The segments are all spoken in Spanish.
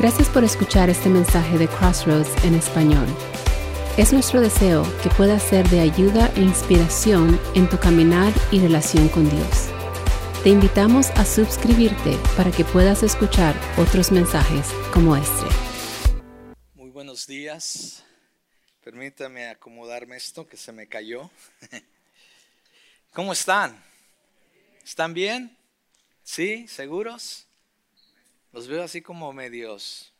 Gracias por escuchar este mensaje de Crossroads en español. Es nuestro deseo que pueda ser de ayuda e inspiración en tu caminar y relación con Dios. Te invitamos a suscribirte para que puedas escuchar otros mensajes como este. Muy buenos días. Permítame acomodarme esto que se me cayó. ¿Cómo están? ¿Están bien? ¿Sí? ¿Seguros? Los veo así como medios.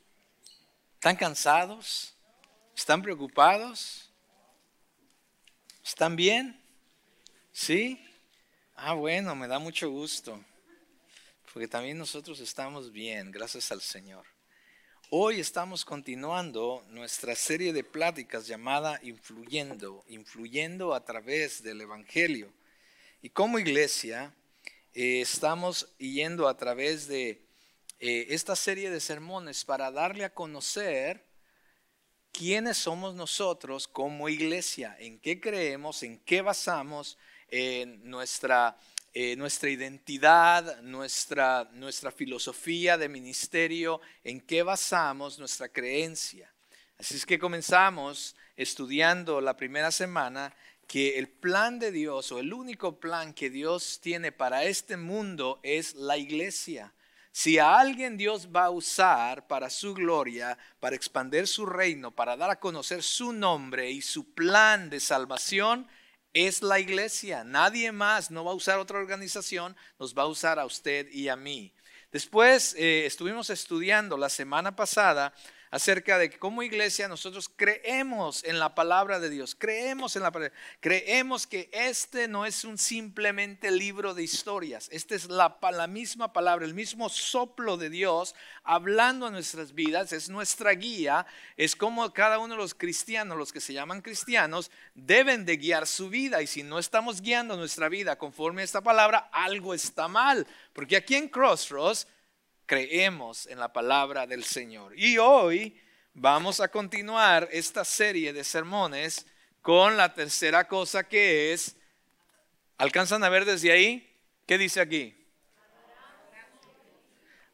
¿Están cansados? ¿Están preocupados? ¿Están bien? ¿Sí? Ah, bueno, me da mucho gusto. Porque también nosotros estamos bien, gracias al Señor. Hoy estamos continuando nuestra serie de pláticas llamada Influyendo, influyendo a través del Evangelio. Y como iglesia eh, estamos yendo a través de eh, esta serie de sermones para darle a conocer quiénes somos nosotros como iglesia, en qué creemos, en qué basamos nuestra, eh, nuestra identidad, nuestra, nuestra filosofía de ministerio, en qué basamos nuestra creencia. Así es que comenzamos estudiando la primera semana que el plan de Dios o el único plan que Dios tiene para este mundo es la iglesia. Si a alguien Dios va a usar para su gloria, para expandir su reino, para dar a conocer su nombre y su plan de salvación, es la iglesia. Nadie más no va a usar otra organización, nos va a usar a usted y a mí. Después eh, estuvimos estudiando la semana pasada acerca de que como iglesia nosotros creemos en la palabra de Dios, creemos en la palabra, creemos que este no es un simplemente libro de historias, este es la, la misma palabra, el mismo soplo de Dios hablando a nuestras vidas, es nuestra guía, es como cada uno de los cristianos, los que se llaman cristianos, deben de guiar su vida y si no estamos guiando nuestra vida conforme a esta palabra, algo está mal, porque aquí en Crossroads, creemos en la palabra del Señor. Y hoy vamos a continuar esta serie de sermones con la tercera cosa que es, ¿alcanzan a ver desde ahí? ¿Qué dice aquí?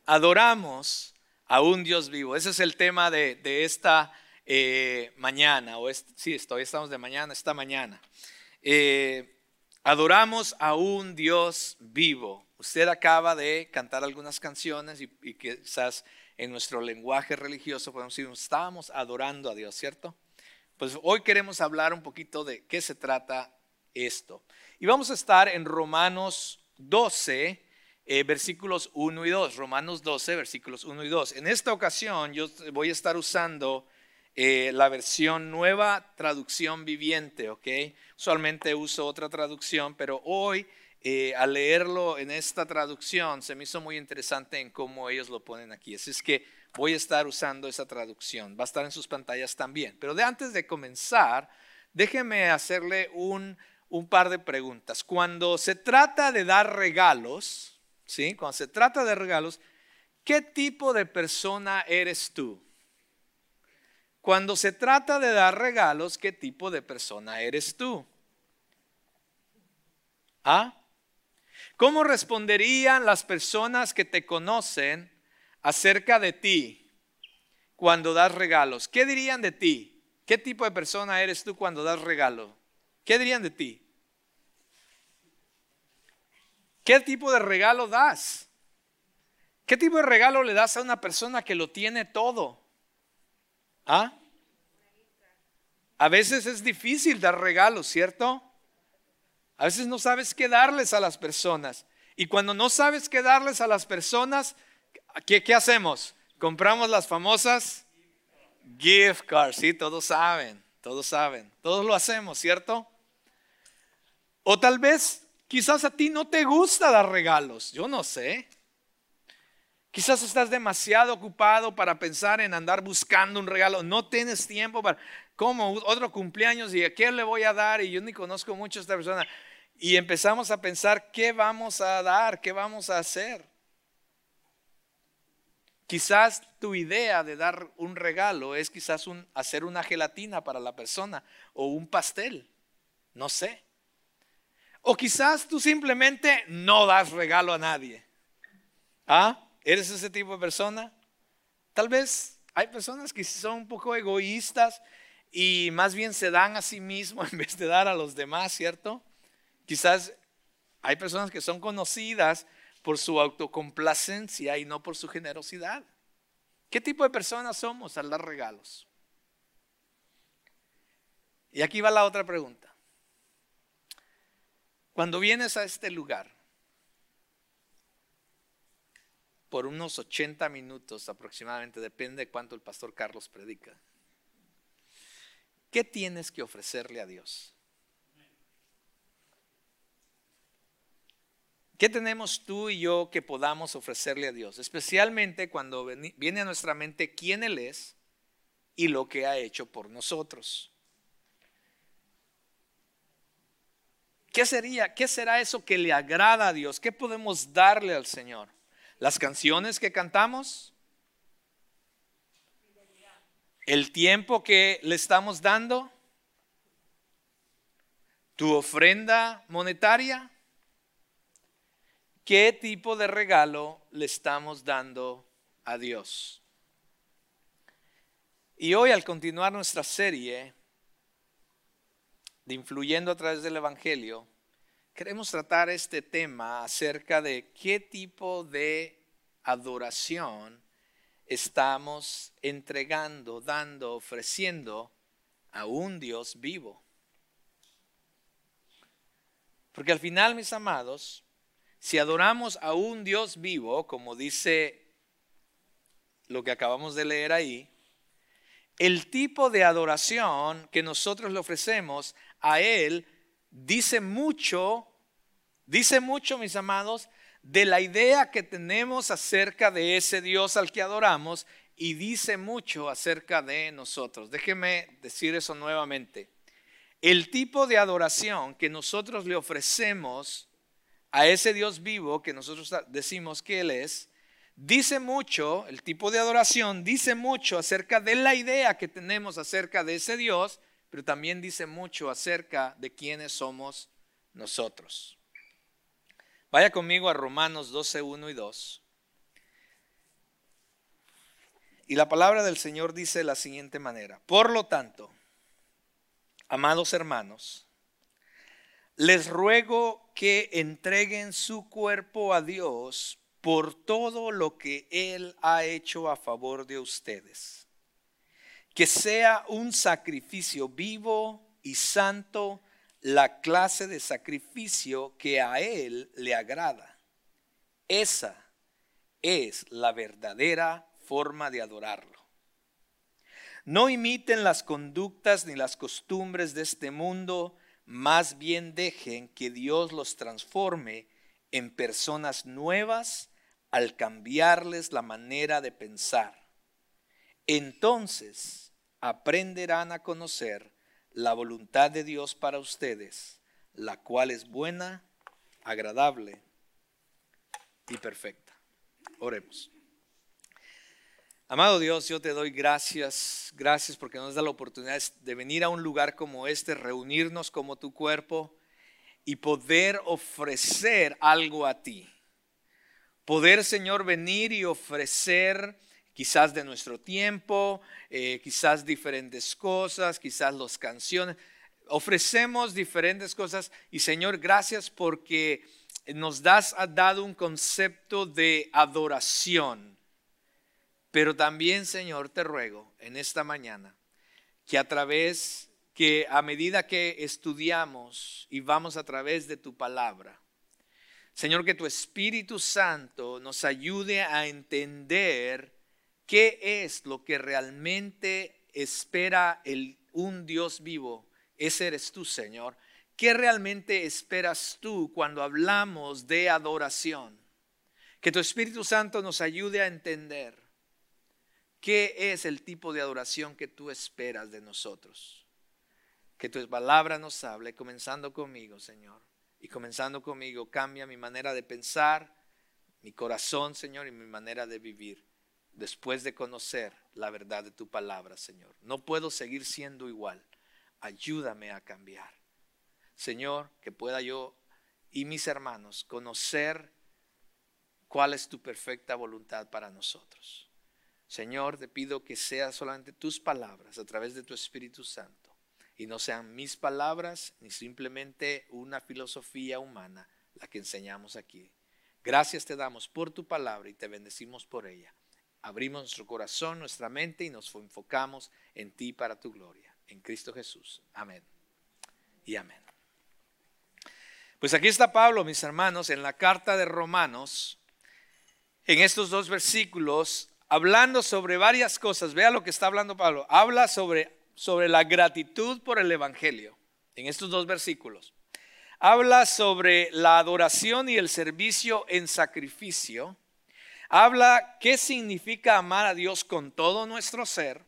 Adoramos a un Dios vivo. Ese es el tema de, esta eh, mañana, o sí, estoy, estamos de mañana, esta mañana. Eh, adoramos a un Dios vivo. Usted acaba de cantar algunas canciones y, quizás en nuestro lenguaje religioso podemos decir, estábamos adorando a Dios, ¿cierto? Pues hoy queremos hablar un poquito de qué se trata esto. Y vamos a estar en Romanos 12, eh, versículos 1 y 2. Romanos 12, versículos 1 y 2. En esta ocasión yo voy a estar usando eh, la versión nueva traducción viviente, ¿ok? Usualmente uso otra traducción, pero hoy eh, al leerlo en esta traducción se me hizo muy interesante en cómo ellos lo ponen aquí. Así es que voy a estar usando esa traducción. Va a estar en sus pantallas también. Pero de antes de comenzar, déjeme hacerle un, un par de preguntas. Cuando se trata de dar regalos, ¿sí? Cuando se trata de regalos, ¿qué tipo de persona eres tú? Cuando se trata de dar regalos, ¿qué tipo de persona eres tú? ¿Ah? ¿Cómo responderían las personas que te conocen acerca de ti cuando das regalos? ¿Qué dirían de ti? ¿Qué tipo de persona eres tú cuando das regalo? ¿Qué dirían de ti? ¿Qué tipo de regalo das? ¿Qué tipo de regalo le das a una persona que lo tiene todo? ¿Ah? A veces es difícil dar regalos, ¿cierto? A veces no sabes qué darles a las personas. Y cuando no sabes qué darles a las personas, ¿qué, qué hacemos? Compramos las famosas gift cards. Sí, todos saben, todos saben. Todos lo hacemos, ¿cierto? O tal vez, quizás a ti no te gusta dar regalos. Yo no sé. Quizás estás demasiado ocupado para pensar en andar buscando un regalo. No tienes tiempo para, como otro cumpleaños y a quién le voy a dar y yo ni conozco mucho a esta persona. Y empezamos a pensar qué vamos a dar, qué vamos a hacer. Quizás tu idea de dar un regalo es quizás hacer una gelatina para la persona o un pastel, no sé. O quizás tú simplemente no das regalo a nadie. ¿Ah? ¿Eres ese tipo de persona? Tal vez hay personas que son un poco egoístas y más bien se dan a sí mismos en vez de dar a los demás, ¿cierto? Quizás hay personas que son conocidas por su autocomplacencia y no por su generosidad. ¿Qué tipo de personas somos al dar regalos? Y aquí va la otra pregunta. Cuando vienes a este lugar, por unos 80 minutos aproximadamente, depende de cuánto el pastor Carlos predica, ¿qué tienes que ofrecerle a Dios? ¿Qué tenemos tú y yo que podamos ofrecerle a Dios? Especialmente cuando viene a nuestra mente quién Él es y lo que ha hecho por nosotros. ¿Qué sería? ¿Qué será eso que le agrada a Dios? ¿Qué podemos darle al Señor? ¿Las canciones que cantamos? ¿El tiempo que le estamos dando? ¿Tu ofrenda monetaria? ¿Qué tipo de regalo le estamos dando a Dios? Y hoy al continuar nuestra serie de Influyendo a través del Evangelio, queremos tratar este tema acerca de qué tipo de adoración estamos entregando, dando, ofreciendo a un Dios vivo. Porque al final, mis amados, si adoramos a un Dios vivo, como dice lo que acabamos de leer ahí, el tipo de adoración que nosotros le ofrecemos a Él dice mucho, dice mucho, mis amados, de la idea que tenemos acerca de ese Dios al que adoramos y dice mucho acerca de nosotros. Déjeme decir eso nuevamente. El tipo de adoración que nosotros le ofrecemos a ese Dios vivo que nosotros decimos que Él es, dice mucho, el tipo de adoración dice mucho acerca de la idea que tenemos acerca de ese Dios, pero también dice mucho acerca de quiénes somos nosotros. Vaya conmigo a Romanos 12, 1 y 2. Y la palabra del Señor dice de la siguiente manera, por lo tanto, amados hermanos, les ruego que entreguen su cuerpo a Dios por todo lo que Él ha hecho a favor de ustedes. Que sea un sacrificio vivo y santo, la clase de sacrificio que a Él le agrada. Esa es la verdadera forma de adorarlo. No imiten las conductas ni las costumbres de este mundo, más bien dejen que Dios los transforme en personas nuevas al cambiarles la manera de pensar. Entonces aprenderán a conocer la voluntad de Dios para ustedes, la cual es buena, agradable y perfecta. Oremos. Amado Dios, yo te doy gracias, gracias porque nos da la oportunidad de venir a un lugar como este, reunirnos como tu cuerpo y poder ofrecer algo a ti. Poder, Señor, venir y ofrecer quizás de nuestro tiempo, eh, quizás diferentes cosas, quizás las canciones. Ofrecemos diferentes cosas y Señor, gracias porque nos das, has dado un concepto de adoración pero también, Señor, te ruego en esta mañana que a través, que a medida que estudiamos y vamos a través de tu palabra, Señor, que tu Espíritu Santo nos ayude a entender qué es lo que realmente espera el, un Dios vivo. Ese eres tú, Señor. ¿Qué realmente esperas tú cuando hablamos de adoración? Que tu Espíritu Santo nos ayude a entender ¿Qué es el tipo de adoración que tú esperas de nosotros? Que tu palabra nos hable, comenzando conmigo, Señor. Y comenzando conmigo, cambia mi manera de pensar, mi corazón, Señor, y mi manera de vivir después de conocer la verdad de tu palabra, Señor. No puedo seguir siendo igual. Ayúdame a cambiar. Señor, que pueda yo y mis hermanos conocer cuál es tu perfecta voluntad para nosotros. Señor, te pido que sean solamente tus palabras a través de tu Espíritu Santo y no sean mis palabras ni simplemente una filosofía humana la que enseñamos aquí. Gracias te damos por tu palabra y te bendecimos por ella. Abrimos nuestro corazón, nuestra mente y nos enfocamos en ti para tu gloria. En Cristo Jesús. Amén. Y amén. Pues aquí está Pablo, mis hermanos, en la carta de Romanos, en estos dos versículos, hablando sobre varias cosas. Vea lo que está hablando Pablo. Habla sobre, sobre la gratitud por el Evangelio, en estos dos versículos. Habla sobre la adoración y el servicio en sacrificio. Habla qué significa amar a Dios con todo nuestro ser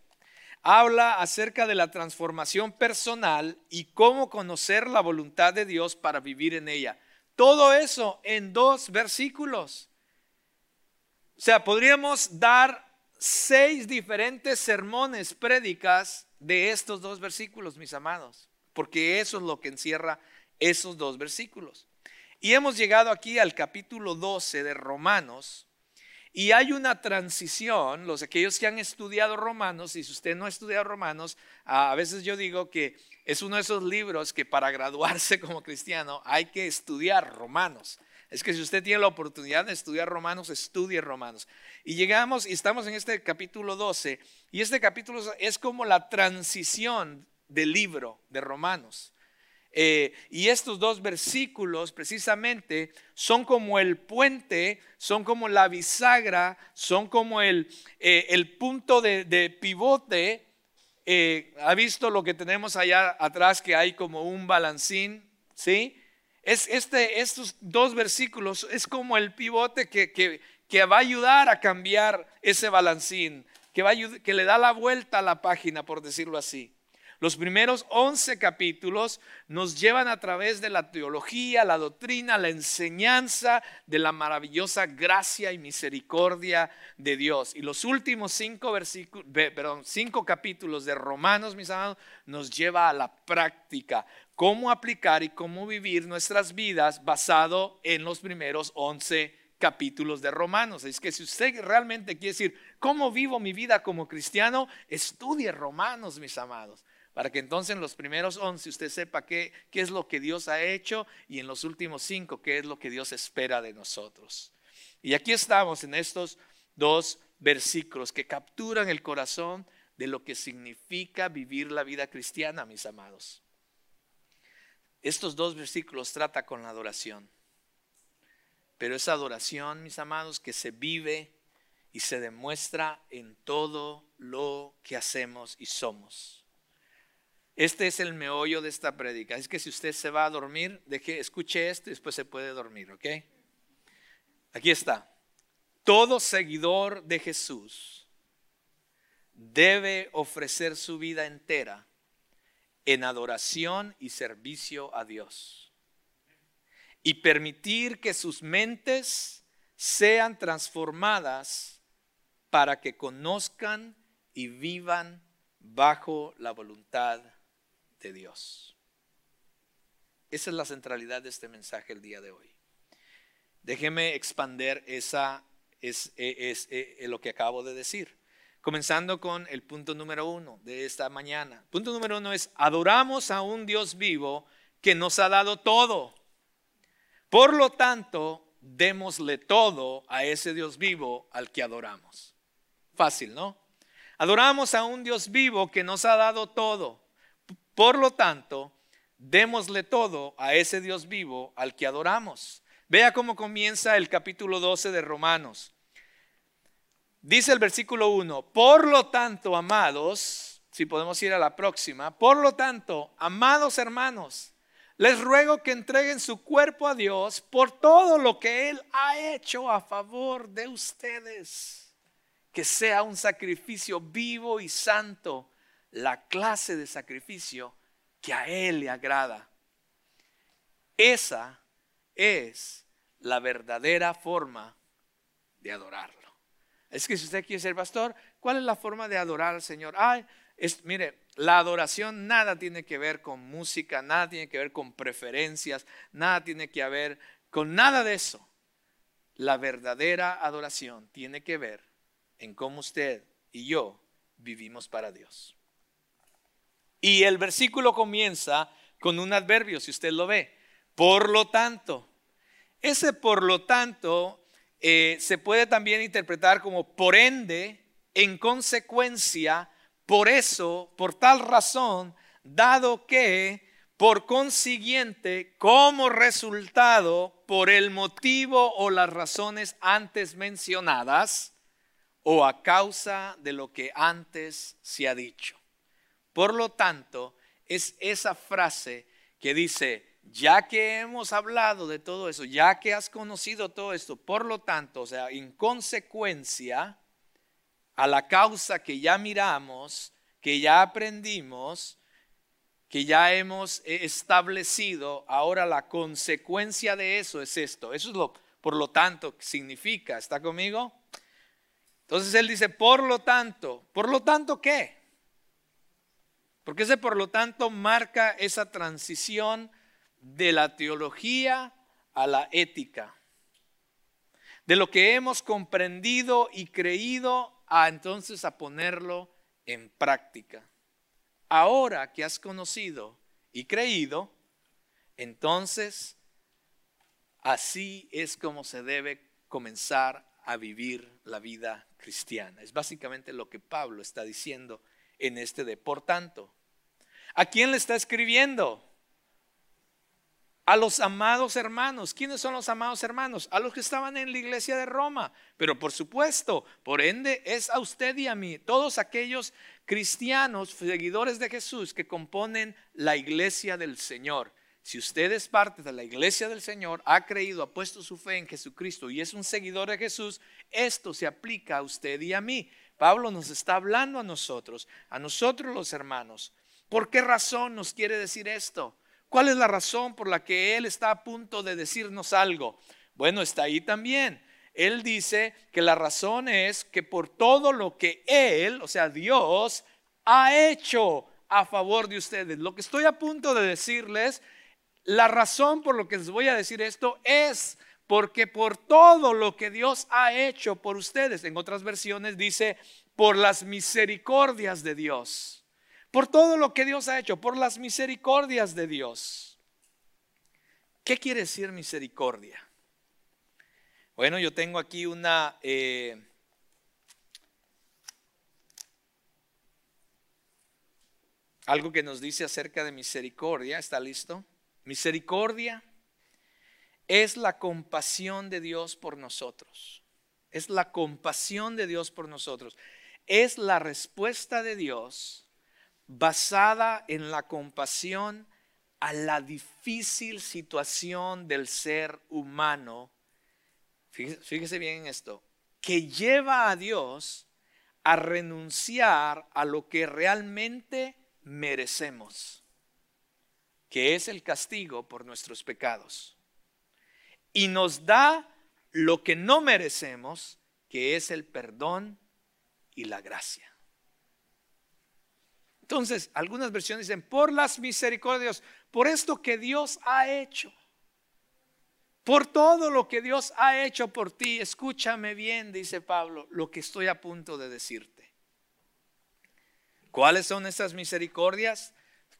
habla acerca de la transformación personal y cómo conocer la voluntad de Dios para vivir en ella. Todo eso en dos versículos. O sea, podríamos dar seis diferentes sermones, prédicas de estos dos versículos, mis amados, porque eso es lo que encierra esos dos versículos. Y hemos llegado aquí al capítulo 12 de Romanos, y hay una transición, los aquellos que han estudiado Romanos, y si usted no ha estudiado Romanos, a veces yo digo que es uno de esos libros que para graduarse como cristiano hay que estudiar Romanos. Es que si usted tiene la oportunidad de estudiar Romanos, estudie Romanos. Y llegamos y estamos en este capítulo 12, y este capítulo es como la transición del libro de Romanos. Eh, y estos dos versículos precisamente son como el puente, son como la bisagra, son como el, eh, punto de, pivote. Eh, ¿Ha visto lo que tenemos allá atrás que hay como un balancín? ¿Sí? Es este, estos dos versículos es como el pivote que, que, que va a ayudar a cambiar ese balancín, que, va que le da la vuelta a la página, por decirlo así. Los primeros 11 capítulos nos llevan a través de la teología, la doctrina, la enseñanza de la maravillosa gracia y misericordia de Dios. Y los últimos cinco, perdón, cinco capítulos de Romanos, mis amados, nos lleva a la práctica, cómo aplicar y cómo vivir nuestras vidas basado en los primeros 11 capítulos de Romanos. Es que si usted realmente quiere decir, ¿cómo vivo mi vida como cristiano? Estudie Romanos, mis amados para que entonces en los primeros 11 usted sepa qué, qué es lo que Dios ha hecho y en los últimos cinco qué es lo que Dios espera de nosotros. Y aquí estamos en estos dos versículos que capturan el corazón de lo que significa vivir la vida cristiana, mis amados. Estos dos versículos trata con la adoración. Pero esa adoración, mis amados, que se vive y se demuestra en todo lo que hacemos y somos. Este es el meollo de esta prédica. Es que si usted se va a dormir, deje, escuche esto y después se puede dormir, ¿ok? Aquí está. Todo seguidor de Jesús debe ofrecer su vida entera en adoración y servicio a Dios. Y permitir que sus mentes sean transformadas para que conozcan y vivan bajo la voluntad de Dios. Esa es la centralidad de este mensaje el día de hoy. Déjeme expander esa es, es, lo que acabo de decir. Comenzando con el punto número uno de esta mañana. Punto número uno es, adoramos a un Dios vivo que nos ha dado todo. Por lo tanto, démosle todo a ese Dios vivo al que adoramos. Fácil, ¿no? Adoramos a un Dios vivo que nos ha dado todo. Por lo tanto, démosle todo a ese Dios vivo al que adoramos. Vea cómo comienza el capítulo 12 de Romanos. Dice el versículo 1, por lo tanto, amados, si podemos ir a la próxima, por lo tanto, amados hermanos, les ruego que entreguen su cuerpo a Dios por todo lo que Él ha hecho a favor de ustedes. Que sea un sacrificio vivo y santo la clase de sacrificio que a Él le agrada. Esa es la verdadera forma de adorarlo. Es que si usted quiere ser pastor, ¿cuál es la forma de adorar al Señor? Ay, es, mire, la adoración nada tiene que ver con música, nada tiene que ver con preferencias, nada tiene que ver con nada de eso. La verdadera adoración tiene que ver en cómo usted y yo vivimos para Dios. Y el versículo comienza con un adverbio, si usted lo ve. Por lo tanto, ese por lo tanto eh, se puede también interpretar como por ende, en consecuencia, por eso, por tal razón, dado que, por consiguiente, como resultado, por el motivo o las razones antes mencionadas, o a causa de lo que antes se ha dicho. Por lo tanto, es esa frase que dice, ya que hemos hablado de todo eso, ya que has conocido todo esto, por lo tanto, o sea, en consecuencia a la causa que ya miramos, que ya aprendimos, que ya hemos establecido, ahora la consecuencia de eso es esto. Eso es lo, por lo tanto, significa. ¿Está conmigo? Entonces él dice, por lo tanto, ¿por lo tanto qué? Porque ese por lo tanto marca esa transición de la teología a la ética. De lo que hemos comprendido y creído a entonces a ponerlo en práctica. Ahora que has conocido y creído, entonces así es como se debe comenzar a vivir la vida cristiana. Es básicamente lo que Pablo está diciendo en este de por tanto. ¿A quién le está escribiendo? a los amados hermanos. ¿Quiénes son los amados hermanos? A los que estaban en la iglesia de Roma. Pero por supuesto, por ende, es a usted y a mí, todos aquellos cristianos, seguidores de Jesús que componen la iglesia del Señor. Si usted es parte de la iglesia del Señor, ha creído, ha puesto su fe en Jesucristo y es un seguidor de Jesús, esto se aplica a usted y a mí. Pablo nos está hablando a nosotros, a nosotros los hermanos. ¿Por qué razón nos quiere decir esto? ¿Cuál es la razón por la que Él está a punto de decirnos algo? Bueno, está ahí también. Él dice que la razón es que por todo lo que Él, o sea, Dios, ha hecho a favor de ustedes. Lo que estoy a punto de decirles, la razón por lo que les voy a decir esto es porque por todo lo que Dios ha hecho por ustedes, en otras versiones dice, por las misericordias de Dios por todo lo que Dios ha hecho, por las misericordias de Dios. ¿Qué quiere decir misericordia? Bueno, yo tengo aquí una... Eh, algo que nos dice acerca de misericordia. ¿Está listo? Misericordia es la compasión de Dios por nosotros. Es la compasión de Dios por nosotros. Es la respuesta de Dios basada en la compasión a la difícil situación del ser humano, fíjese, bien en esto, que lleva a Dios a renunciar a lo que realmente merecemos, que es el castigo por nuestros pecados. Y nos da lo que no merecemos, que es el perdón y la gracia. Entonces, algunas versiones dicen, por las misericordias, por esto que Dios ha hecho, por todo lo que Dios ha hecho por ti, escúchame bien, dice Pablo, lo que estoy a punto de decirte. ¿Cuáles son esas misericordias?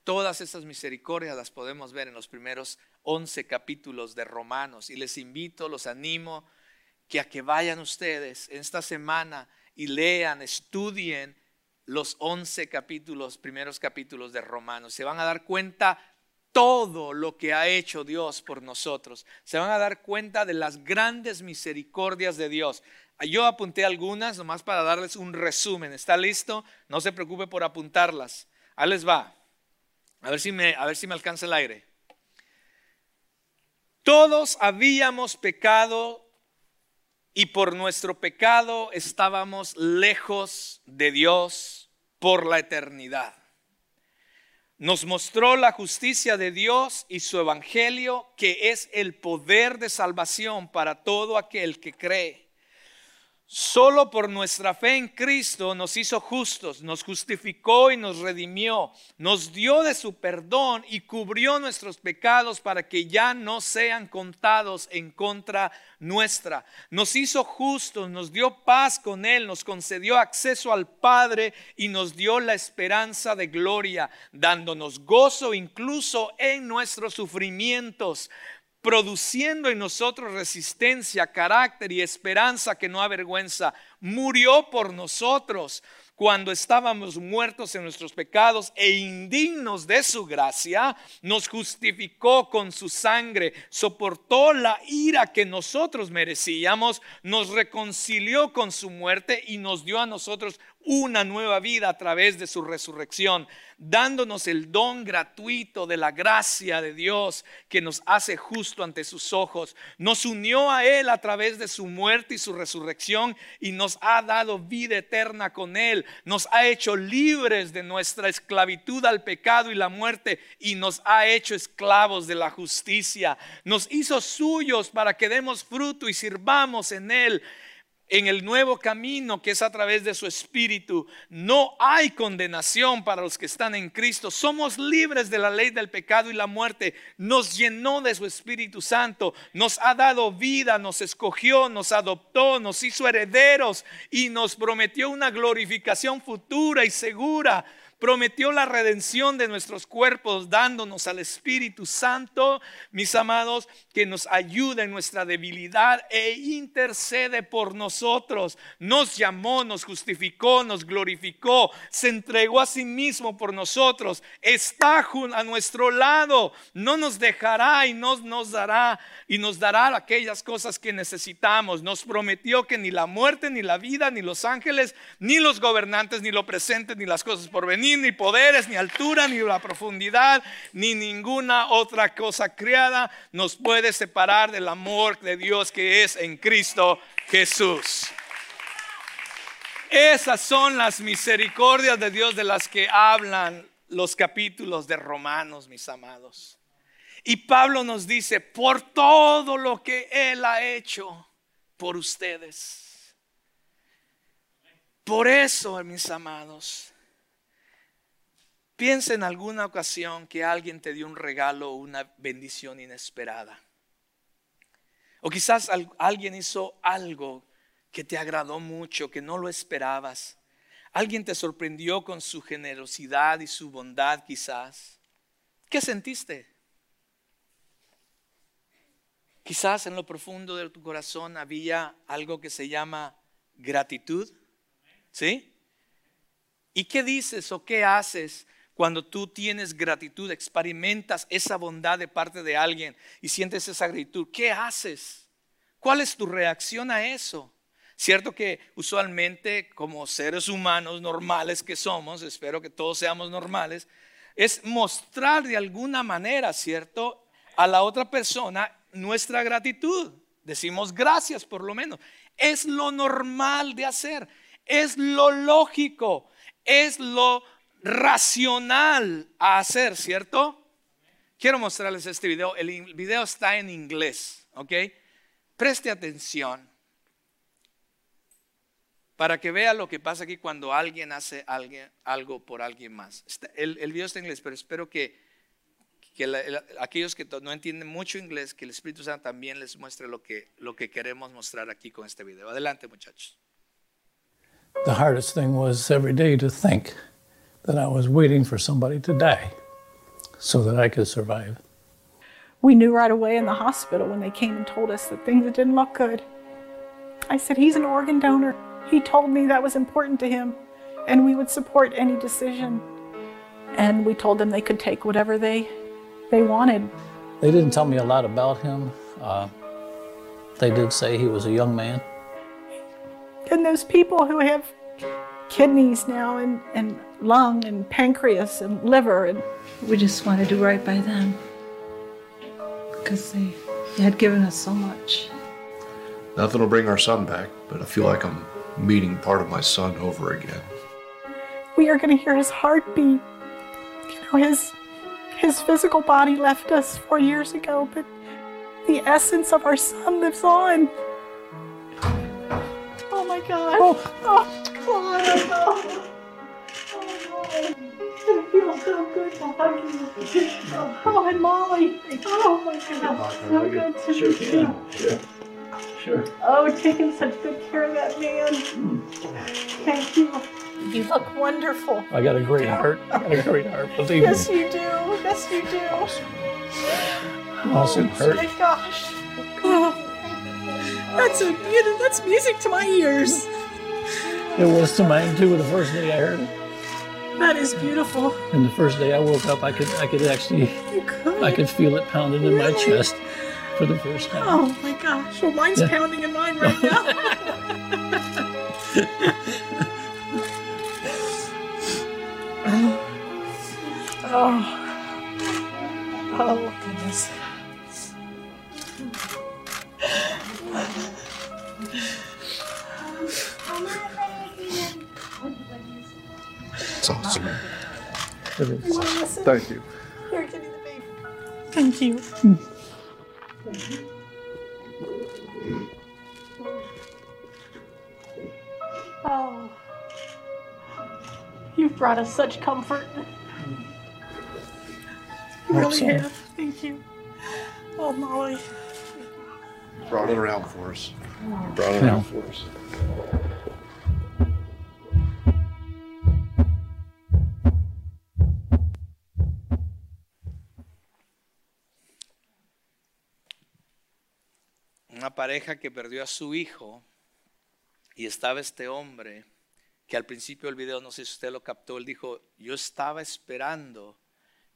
Todas esas misericordias las podemos ver en los primeros 11 capítulos de Romanos y les invito, los animo que a que vayan ustedes en esta semana y lean, estudien los 11 capítulos, primeros capítulos de Romanos. Se van a dar cuenta todo lo que ha hecho Dios por nosotros. Se van a dar cuenta de las grandes misericordias de Dios. Yo apunté algunas nomás para darles un resumen. ¿Está listo? No se preocupe por apuntarlas. Ahí les va. A ver si me, a ver si me alcanza el aire. Todos habíamos pecado y por nuestro pecado estábamos lejos de Dios por la eternidad. Nos mostró la justicia de Dios y su evangelio, que es el poder de salvación para todo aquel que cree. Solo por nuestra fe en Cristo nos hizo justos, nos justificó y nos redimió, nos dio de su perdón y cubrió nuestros pecados para que ya no sean contados en contra nuestra. Nos hizo justos, nos dio paz con Él, nos concedió acceso al Padre y nos dio la esperanza de gloria, dándonos gozo incluso en nuestros sufrimientos produciendo en nosotros resistencia, carácter y esperanza que no avergüenza. Murió por nosotros cuando estábamos muertos en nuestros pecados e indignos de su gracia, nos justificó con su sangre, soportó la ira que nosotros merecíamos, nos reconcilió con su muerte y nos dio a nosotros una nueva vida a través de su resurrección, dándonos el don gratuito de la gracia de Dios que nos hace justo ante sus ojos. Nos unió a Él a través de su muerte y su resurrección y nos ha dado vida eterna con Él. Nos ha hecho libres de nuestra esclavitud al pecado y la muerte y nos ha hecho esclavos de la justicia. Nos hizo suyos para que demos fruto y sirvamos en Él en el nuevo camino que es a través de su Espíritu, no hay condenación para los que están en Cristo. Somos libres de la ley del pecado y la muerte. Nos llenó de su Espíritu Santo, nos ha dado vida, nos escogió, nos adoptó, nos hizo herederos y nos prometió una glorificación futura y segura prometió la redención de nuestros cuerpos dándonos al Espíritu Santo, mis amados, que nos ayuda en nuestra debilidad e intercede por nosotros. Nos llamó, nos justificó, nos glorificó, se entregó a sí mismo por nosotros, está a nuestro lado, no nos dejará y nos, nos dará y nos dará aquellas cosas que necesitamos. Nos prometió que ni la muerte, ni la vida, ni los ángeles, ni los gobernantes, ni lo presente, ni las cosas por venir ni poderes, ni altura, ni la profundidad, ni ninguna otra cosa creada nos puede separar del amor de Dios que es en Cristo Jesús. Esas son las misericordias de Dios de las que hablan los capítulos de Romanos, mis amados. Y Pablo nos dice, por todo lo que Él ha hecho por ustedes. Por eso, mis amados, Piensa en alguna ocasión que alguien te dio un regalo o una bendición inesperada. O quizás alguien hizo algo que te agradó mucho, que no lo esperabas. Alguien te sorprendió con su generosidad y su bondad quizás. ¿Qué sentiste? Quizás en lo profundo de tu corazón había algo que se llama gratitud. ¿Sí? ¿Y qué dices o qué haces cuando tú tienes gratitud, experimentas esa bondad de parte de alguien y sientes esa gratitud, ¿qué haces? ¿Cuál es tu reacción a eso? Cierto que usualmente como seres humanos normales que somos, espero que todos seamos normales, es mostrar de alguna manera, ¿cierto? A la otra persona nuestra gratitud. Decimos gracias por lo menos. Es lo normal de hacer, es lo lógico, es lo racional a hacer, ¿cierto? Quiero mostrarles este video. El video está en inglés, ¿ok? Preste atención para que vea lo que pasa aquí cuando alguien hace algo por alguien más. El, video está en inglés, pero espero que, aquellos que no entienden mucho inglés, que el Espíritu Santo también les muestre lo que, lo que queremos mostrar aquí con este video. Adelante, muchachos. The hardest thing was every day to think. That I was waiting for somebody to die so that I could survive. We knew right away in the hospital when they came and told us that things didn't look good. I said, He's an organ donor. He told me that was important to him, and we would support any decision. And we told them they could take whatever they, they wanted. They didn't tell me a lot about him. Uh, they did say he was a young man. And those people who have kidneys now and, and lung and pancreas and liver and we just want to do right by them. Because they, they had given us so much. Nothing will bring our son back but i feel like i'm meeting part of my son over again. We are going to hear his heartbeat. You know his his physical body left us four years ago but the essence of our son lives on. Oh my God. Oh, Claudia. Oh, it feels so good to hug you. Oh, and Molly. Oh, my goodness. So good to meet you. Sure. Sure. Oh, taking such good care of that man. Thank you. You look wonderful. I got a great heart. I got a great heart. Believe Yes, me. you do. Yes, you do. Awesome Oh hurt. my gosh. Oh, that's a beautiful. That's music to my ears. It was to mine too. The first day I heard it, That is beautiful. and the first day I woke up, I could I could actually could. I could feel it pounding in my chest for the first time. Oh my gosh. Well, mine's Yeah. pounding in mine right now. oh. Oh, goodness. It's awesome. It is. Listen, Thank you. Here, give me the baby. Thank you. Oh. You've brought us such comfort. You really so. have. Thank you. Oh, Molly. Brought it around for us. Oh. Brought it around for us. Una pareja que perdió a su hijo y estaba este hombre que al principio del video, no sé si usted lo captó, él dijo, yo estaba esperando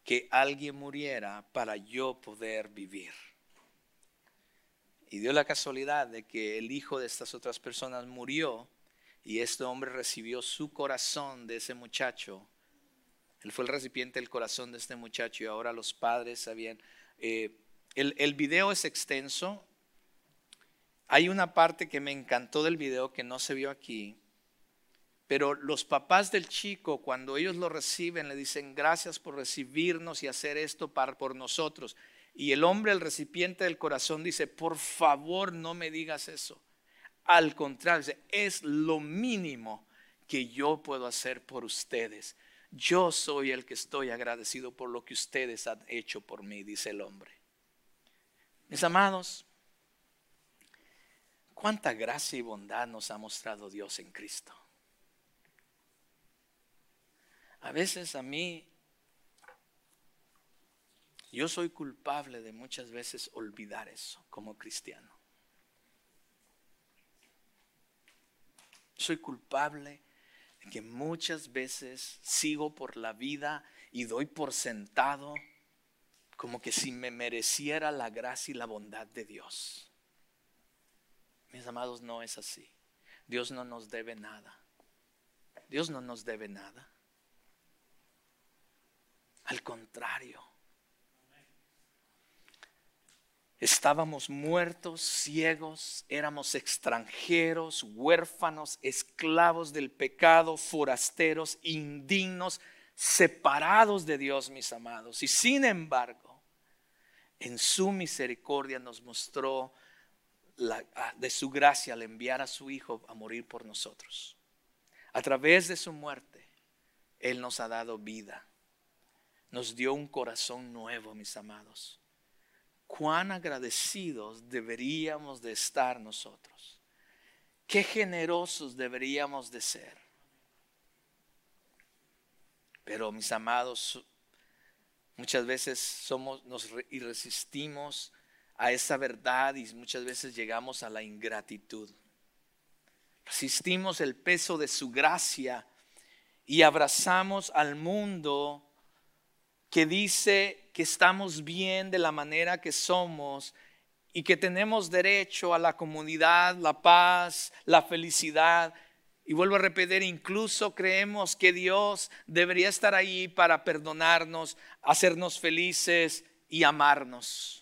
que alguien muriera para yo poder vivir. Y dio la casualidad de que el hijo de estas otras personas murió y este hombre recibió su corazón de ese muchacho. Él fue el recipiente del corazón de este muchacho y ahora los padres sabían. eh, el, el video es extenso. Hay una parte que me encantó del video que no se vio aquí. Pero los papás del chico, cuando ellos lo reciben, le dicen gracias por recibirnos y hacer esto para, por nosotros. Y el hombre, el recipiente del corazón, dice, por favor no me digas eso. Al contrario, es lo mínimo que yo puedo hacer por ustedes. Yo soy el que estoy agradecido por lo que ustedes han hecho por mí, dice el hombre. Mis amados, cuánta gracia y bondad nos ha mostrado Dios en Cristo. A veces a mí, yo soy culpable de muchas veces olvidar eso como cristiano. Soy culpable de que muchas veces sigo por la vida y doy por sentado como que si me mereciera la gracia y la bondad de Dios. Mis amados, no es así. Dios no nos debe nada. Dios no nos debe nada. Al contrario. Estábamos muertos, ciegos, éramos extranjeros, huérfanos, esclavos del pecado, forasteros, indignos, separados de Dios, mis amados. Y sin embargo, en su misericordia nos mostró la- ah, de su gracia al enviar a su Hijo a morir por nosotros. A través de su muerte, Él nos ha dado vida. Nos dio un corazón nuevo, mis amados. Cuán agradecidos deberíamos de estar nosotros. Qué generosos deberíamos de ser. Pero mis amados, muchas veces somos nos resistimos a esa verdad y muchas veces llegamos a la ingratitud. Resistimos el peso de su gracia y abrazamos al mundo que dice que estamos bien de la manera que somos y que tenemos derecho a la comunidad, la paz, la felicidad. Y vuelvo a repetir, incluso creemos que Dios debería estar ahí para perdonarnos, hacernos felices y amarnos.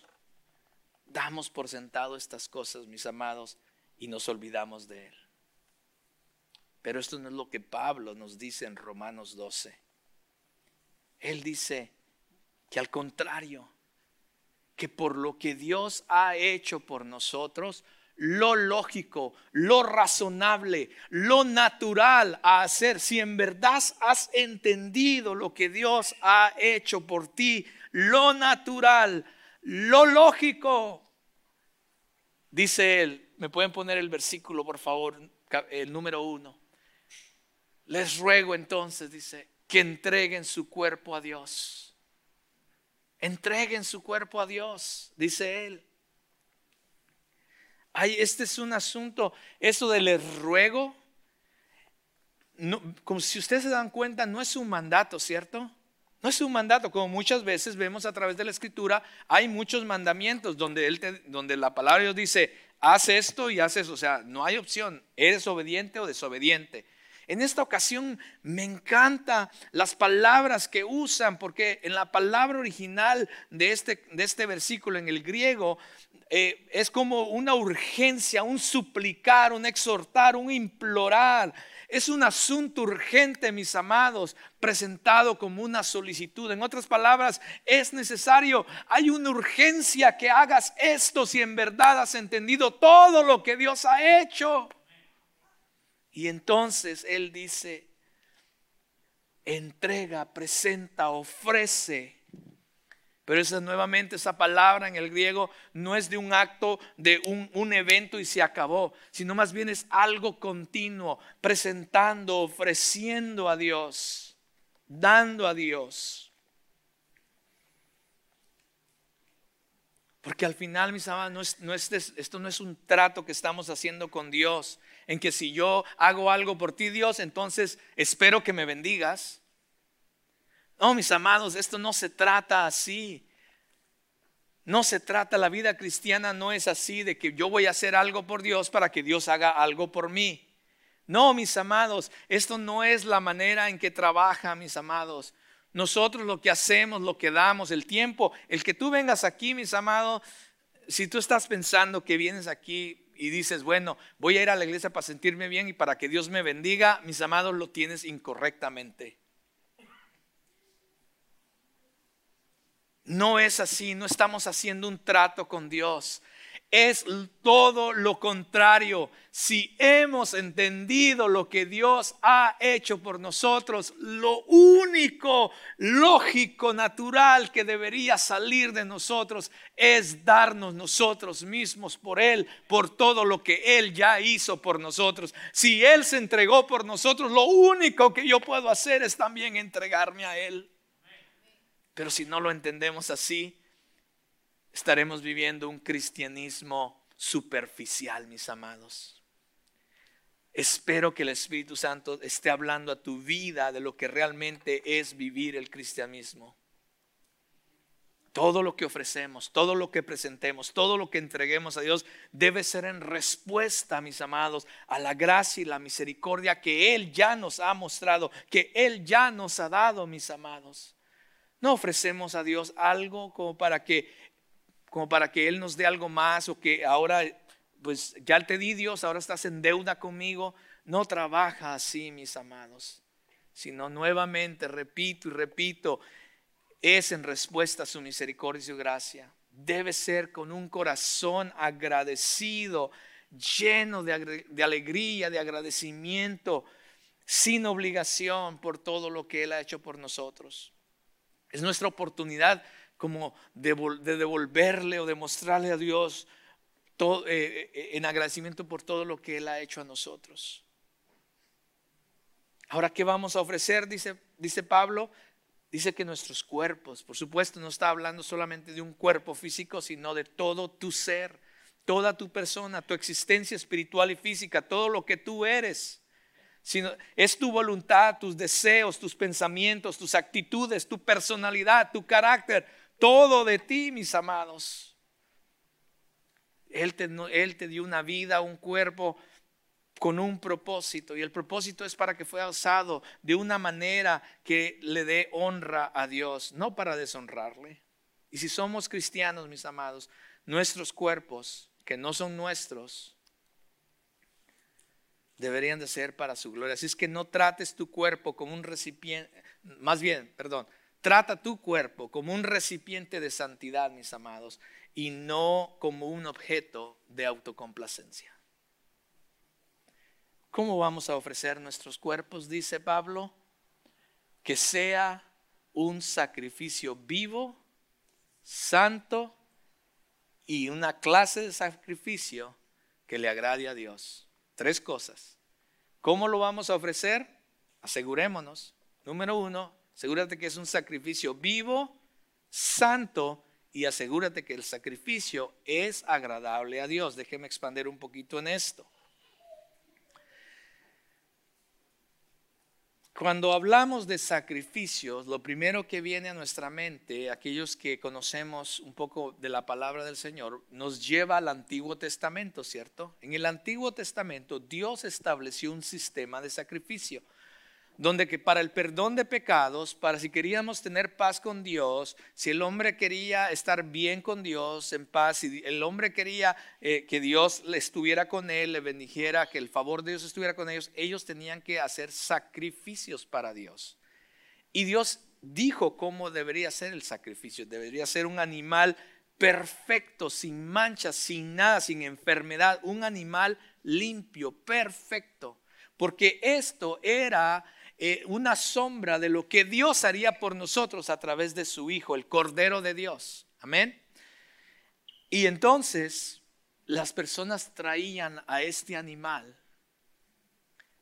Damos por sentado estas cosas, mis amados, y nos olvidamos de Él. Pero esto no es lo que Pablo nos dice en Romanos 12. Él dice que al contrario, que por lo que Dios ha hecho por nosotros, lo lógico, lo razonable, lo natural a hacer. Si en verdad has entendido lo que Dios ha hecho por ti, lo natural, lo lógico, dice él, me pueden poner el versículo, por favor, el número uno. Les ruego entonces, dice, que entreguen su cuerpo a Dios. Entreguen su cuerpo a Dios, dice él. Ay, este es un asunto, eso de les ruego, como si ustedes se dan cuenta, no es un mandato, ¿cierto? No es un mandato, como muchas veces vemos a través de la escritura, hay muchos mandamientos donde, él donde la palabra de Dios dice, haz esto y haz eso, o sea, no hay opción, eres obediente o desobediente. En esta ocasión me encanta las palabras que usan, porque en la palabra original de este, de este versículo en el griego eh, es como una urgencia, un suplicar, un exhortar, un implorar. Es un asunto urgente, mis amados, presentado como una solicitud. En otras palabras, es necesario, hay una urgencia que hagas esto si en verdad has entendido todo lo que Dios ha hecho. Y entonces Él dice, entrega, presenta, ofrece pero esa nuevamente esa palabra en el griego no es de un acto, de un, evento y se acabó, sino más bien es algo continuo, presentando, ofreciendo a Dios, dando a Dios. Porque al final, mis amados, no es, esto no es un trato que estamos haciendo con Dios, en que si yo hago algo por ti, Dios, entonces espero que me bendigas. No, mis amados, esto no se trata así. No se trata, la vida cristiana no es así de que yo voy a hacer algo por Dios para que Dios haga algo por mí. No, mis amados, esto no es la manera en que trabaja, mis amados. Nosotros lo que hacemos, lo que damos, el tiempo, el que tú vengas aquí, mis amados, si tú estás pensando que vienes aquí y dices, bueno, voy a ir a la iglesia para sentirme bien y para que Dios me bendiga, mis amados, lo tienes incorrectamente. No es así, no estamos haciendo un trato con Dios. Es todo lo contrario. Si hemos entendido lo que Dios ha hecho por nosotros, lo único lógico, natural que debería salir de nosotros es darnos nosotros mismos por Él, por todo lo que Él ya hizo por nosotros. Si Él se entregó por nosotros, lo único que yo puedo hacer es también entregarme a Él. Pero si no lo entendemos así, estaremos viviendo un cristianismo superficial, mis amados. Espero que el Espíritu Santo esté hablando a tu vida de lo que realmente es vivir el cristianismo. Todo lo que ofrecemos, todo lo que presentemos, todo lo que entreguemos a Dios debe ser en respuesta, mis amados, a la gracia y la misericordia que Él ya nos ha mostrado, que Él ya nos ha dado, mis amados. No ofrecemos a Dios algo como para que como para que él nos dé algo más o que ahora pues ya te di Dios, ahora estás en deuda conmigo. No trabaja así, mis amados, sino nuevamente repito y repito, es en respuesta a su misericordia y su gracia. Debe ser con un corazón agradecido, lleno de, de alegría, de agradecimiento, sin obligación por todo lo que Él ha hecho por nosotros. Es nuestra oportunidad como de, devolverle o demostrarle a Dios todo, eh, eh, en agradecimiento por todo lo que Él ha hecho a nosotros. Ahora, ¿qué vamos a ofrecer? Dice, dice Pablo. Dice que nuestros cuerpos, por supuesto, no está hablando solamente de un cuerpo físico, sino de todo tu ser, toda tu persona, tu existencia espiritual y física, todo lo que tú eres sino es tu voluntad, tus deseos, tus pensamientos, tus actitudes, tu personalidad, tu carácter, todo de ti, mis amados. Él te, él te dio una vida, un cuerpo con un propósito y el propósito es para que fuera usado de una manera que le dé honra a Dios, no para deshonrarle. Y si somos cristianos, mis amados, nuestros cuerpos, que no son nuestros, deberían de ser para su gloria. Así es que no trates tu cuerpo como un recipiente, más bien, perdón, trata tu cuerpo como un recipiente de santidad, mis amados, y no como un objeto de autocomplacencia. ¿Cómo vamos a ofrecer nuestros cuerpos? Dice Pablo, que sea un sacrificio vivo, santo y una clase de sacrificio que le agrade a Dios. Tres cosas. ¿Cómo lo vamos a ofrecer? Asegurémonos. Número uno, asegúrate que es un sacrificio vivo, santo y asegúrate que el sacrificio es agradable a Dios. Déjeme expandir un poquito en esto. Cuando hablamos de sacrificios, lo primero que viene a nuestra mente, aquellos que conocemos un poco de la palabra del Señor, nos lleva al Antiguo Testamento, ¿cierto? En el Antiguo Testamento Dios estableció un sistema de sacrificio donde que para el perdón de pecados, para si queríamos tener paz con Dios, si el hombre quería estar bien con Dios, en paz, si el hombre quería eh, que Dios estuviera con él, le bendijera, que el favor de Dios estuviera con ellos, ellos tenían que hacer sacrificios para Dios. Y Dios dijo cómo debería ser el sacrificio, debería ser un animal perfecto, sin manchas, sin nada, sin enfermedad, un animal limpio, perfecto, porque esto era eh, una sombra de lo que Dios haría por nosotros a través de su Hijo, el Cordero de Dios. Amén. Y entonces las personas traían a este animal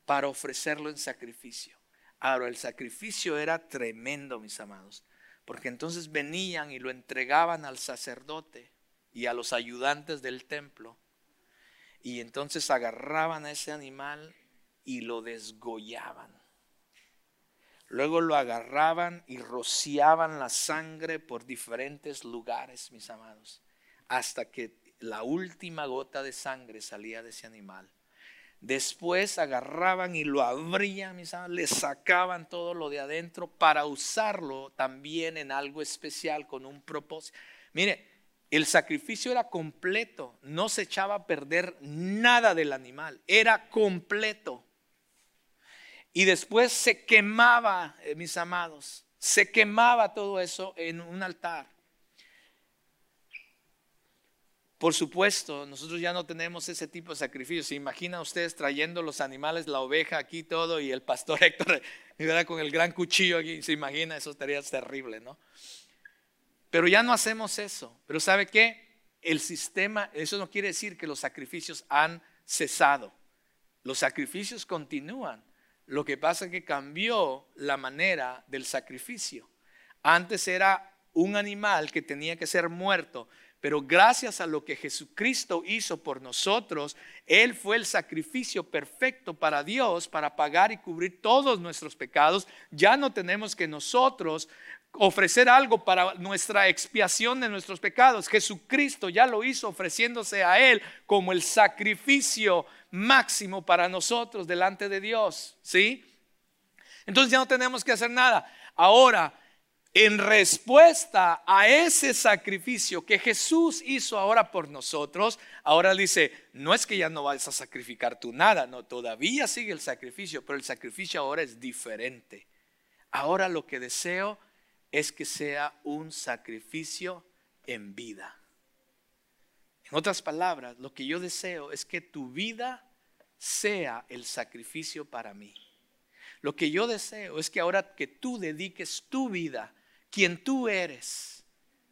para ofrecerlo en sacrificio. Ahora, el sacrificio era tremendo, mis amados, porque entonces venían y lo entregaban al sacerdote y a los ayudantes del templo, y entonces agarraban a ese animal y lo desgollaban. Luego lo agarraban y rociaban la sangre por diferentes lugares, mis amados, hasta que la última gota de sangre salía de ese animal. Después agarraban y lo abrían, mis amados, le sacaban todo lo de adentro para usarlo también en algo especial con un propósito. Mire, el sacrificio era completo, no se echaba a perder nada del animal, era completo. Y después se quemaba, eh, mis amados, se quemaba todo eso en un altar. Por supuesto, nosotros ya no tenemos ese tipo de sacrificio. ¿Se imaginan ustedes trayendo los animales, la oveja aquí todo y el pastor Héctor con el gran cuchillo aquí? ¿Se imagina? Eso estaría terrible, ¿no? Pero ya no hacemos eso. Pero ¿sabe qué? El sistema, eso no quiere decir que los sacrificios han cesado. Los sacrificios continúan. Lo que pasa es que cambió la manera del sacrificio. Antes era un animal que tenía que ser muerto, pero gracias a lo que Jesucristo hizo por nosotros, Él fue el sacrificio perfecto para Dios, para pagar y cubrir todos nuestros pecados. Ya no tenemos que nosotros ofrecer algo para nuestra expiación de nuestros pecados. Jesucristo ya lo hizo ofreciéndose a Él como el sacrificio máximo para nosotros delante de Dios, ¿sí? Entonces ya no tenemos que hacer nada. Ahora, en respuesta a ese sacrificio que Jesús hizo ahora por nosotros, ahora dice, no es que ya no vas a sacrificar tú nada, no, todavía sigue el sacrificio, pero el sacrificio ahora es diferente. Ahora lo que deseo es que sea un sacrificio en vida. En otras palabras, lo que yo deseo es que tu vida sea el sacrificio para mí. Lo que yo deseo es que ahora que tú dediques tu vida, quien tú eres,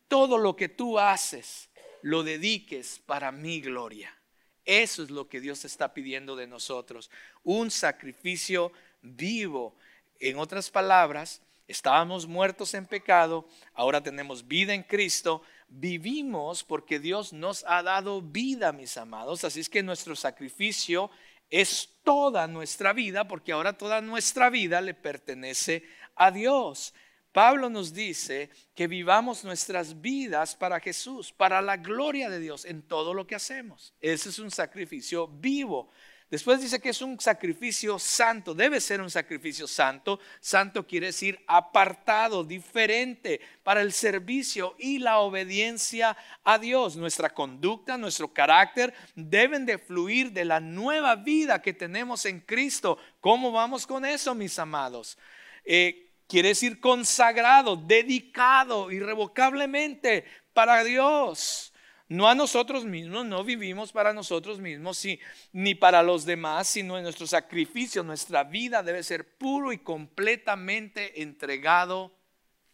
todo lo que tú haces, lo dediques para mi gloria. Eso es lo que Dios está pidiendo de nosotros, un sacrificio vivo. En otras palabras, estábamos muertos en pecado, ahora tenemos vida en Cristo, vivimos porque Dios nos ha dado vida, mis amados. Así es que nuestro sacrificio es toda nuestra vida porque ahora toda nuestra vida le pertenece a Dios. Pablo nos dice que vivamos nuestras vidas para Jesús, para la gloria de Dios en todo lo que hacemos. Ese es un sacrificio vivo. Después dice que es un sacrificio santo, debe ser un sacrificio santo. Santo quiere decir apartado, diferente para el servicio y la obediencia a Dios. Nuestra conducta, nuestro carácter deben de fluir de la nueva vida que tenemos en Cristo. ¿Cómo vamos con eso, mis amados? Eh, quiere decir consagrado, dedicado irrevocablemente para Dios. No a nosotros mismos, no vivimos para nosotros mismos ni para los demás, sino en nuestro sacrificio, nuestra vida debe ser puro y completamente entregado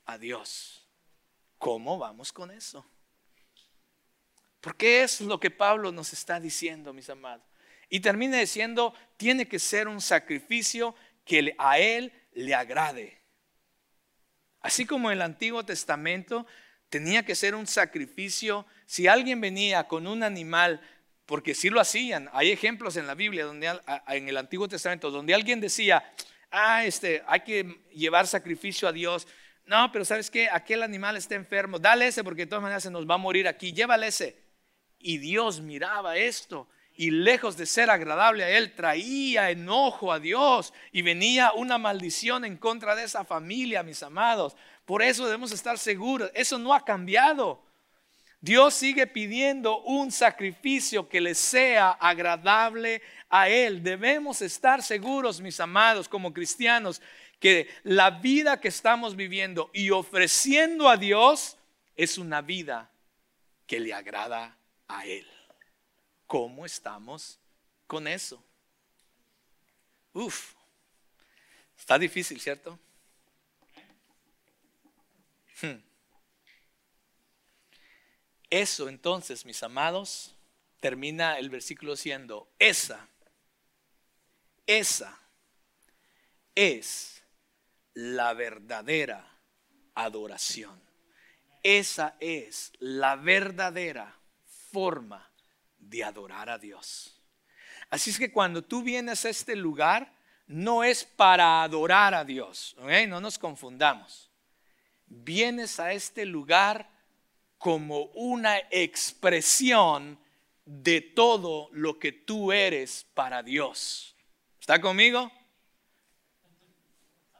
a Dios. ¿Cómo vamos con eso? Porque es lo que Pablo nos está diciendo, mis amados. Y termina diciendo, tiene que ser un sacrificio que a Él le agrade. Así como en el Antiguo Testamento tenía que ser un sacrificio, si alguien venía con un animal, porque sí lo hacían, hay ejemplos en la Biblia, en el Antiguo Testamento, donde alguien decía, ah, este, hay que llevar sacrificio a Dios. No, pero ¿sabes qué? Aquel animal está enfermo, dale ese porque de todas maneras se nos va a morir aquí, llévale ese. Y Dios miraba esto y lejos de ser agradable a él, traía enojo a Dios y venía una maldición en contra de esa familia, mis amados. Por eso debemos estar seguros, eso no ha cambiado. Dios sigue pidiendo un sacrificio que le sea agradable a Él. Debemos estar seguros, mis amados, como cristianos, que la vida que estamos viviendo y ofreciendo a Dios es una vida que le agrada a Él. ¿Cómo estamos con eso? Uf, está difícil, ¿cierto? Hmm. Eso entonces, mis amados, termina el versículo siendo, esa, esa es la verdadera adoración. Esa es la verdadera forma de adorar a Dios. Así es que cuando tú vienes a este lugar, no es para adorar a Dios, no nos confundamos. Vienes a este lugar como una expresión de todo lo que tú eres para Dios. ¿Está conmigo?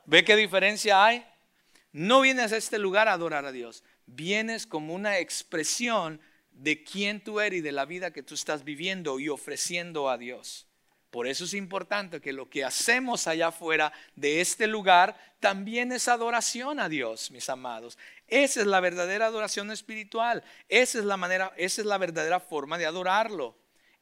¿Ve qué diferencia hay? No vienes a este lugar a adorar a Dios, vienes como una expresión de quién tú eres y de la vida que tú estás viviendo y ofreciendo a Dios. Por eso es importante que lo que hacemos allá afuera de este lugar también es adoración a Dios, mis amados. Esa es la verdadera adoración espiritual. Esa es la manera, esa es la verdadera forma de adorarlo.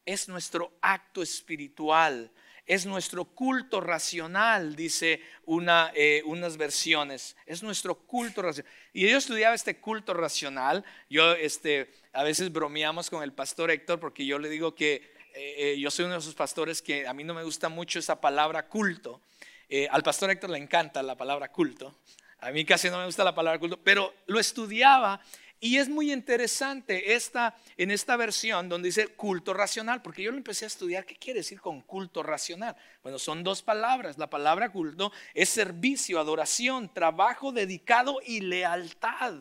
Es nuestro acto espiritual es nuestro culto racional, dice una, eh, unas versiones. Es nuestro culto racional. Y yo estudiaba este culto racional. Yo este, a veces bromeamos con el pastor Héctor porque yo le digo que eh, eh, yo soy uno de esos pastores que a mí no me gusta mucho esa palabra culto. al pastor Héctor le encanta la palabra culto. A mí casi no me gusta la palabra culto, pero lo estudiaba y es muy interesante esta, en esta versión donde dice culto racional, porque yo lo empecé a estudiar, ¿qué quiere decir con culto racional? Bueno, son dos palabras. La palabra culto es servicio, adoración, trabajo dedicado y lealtad.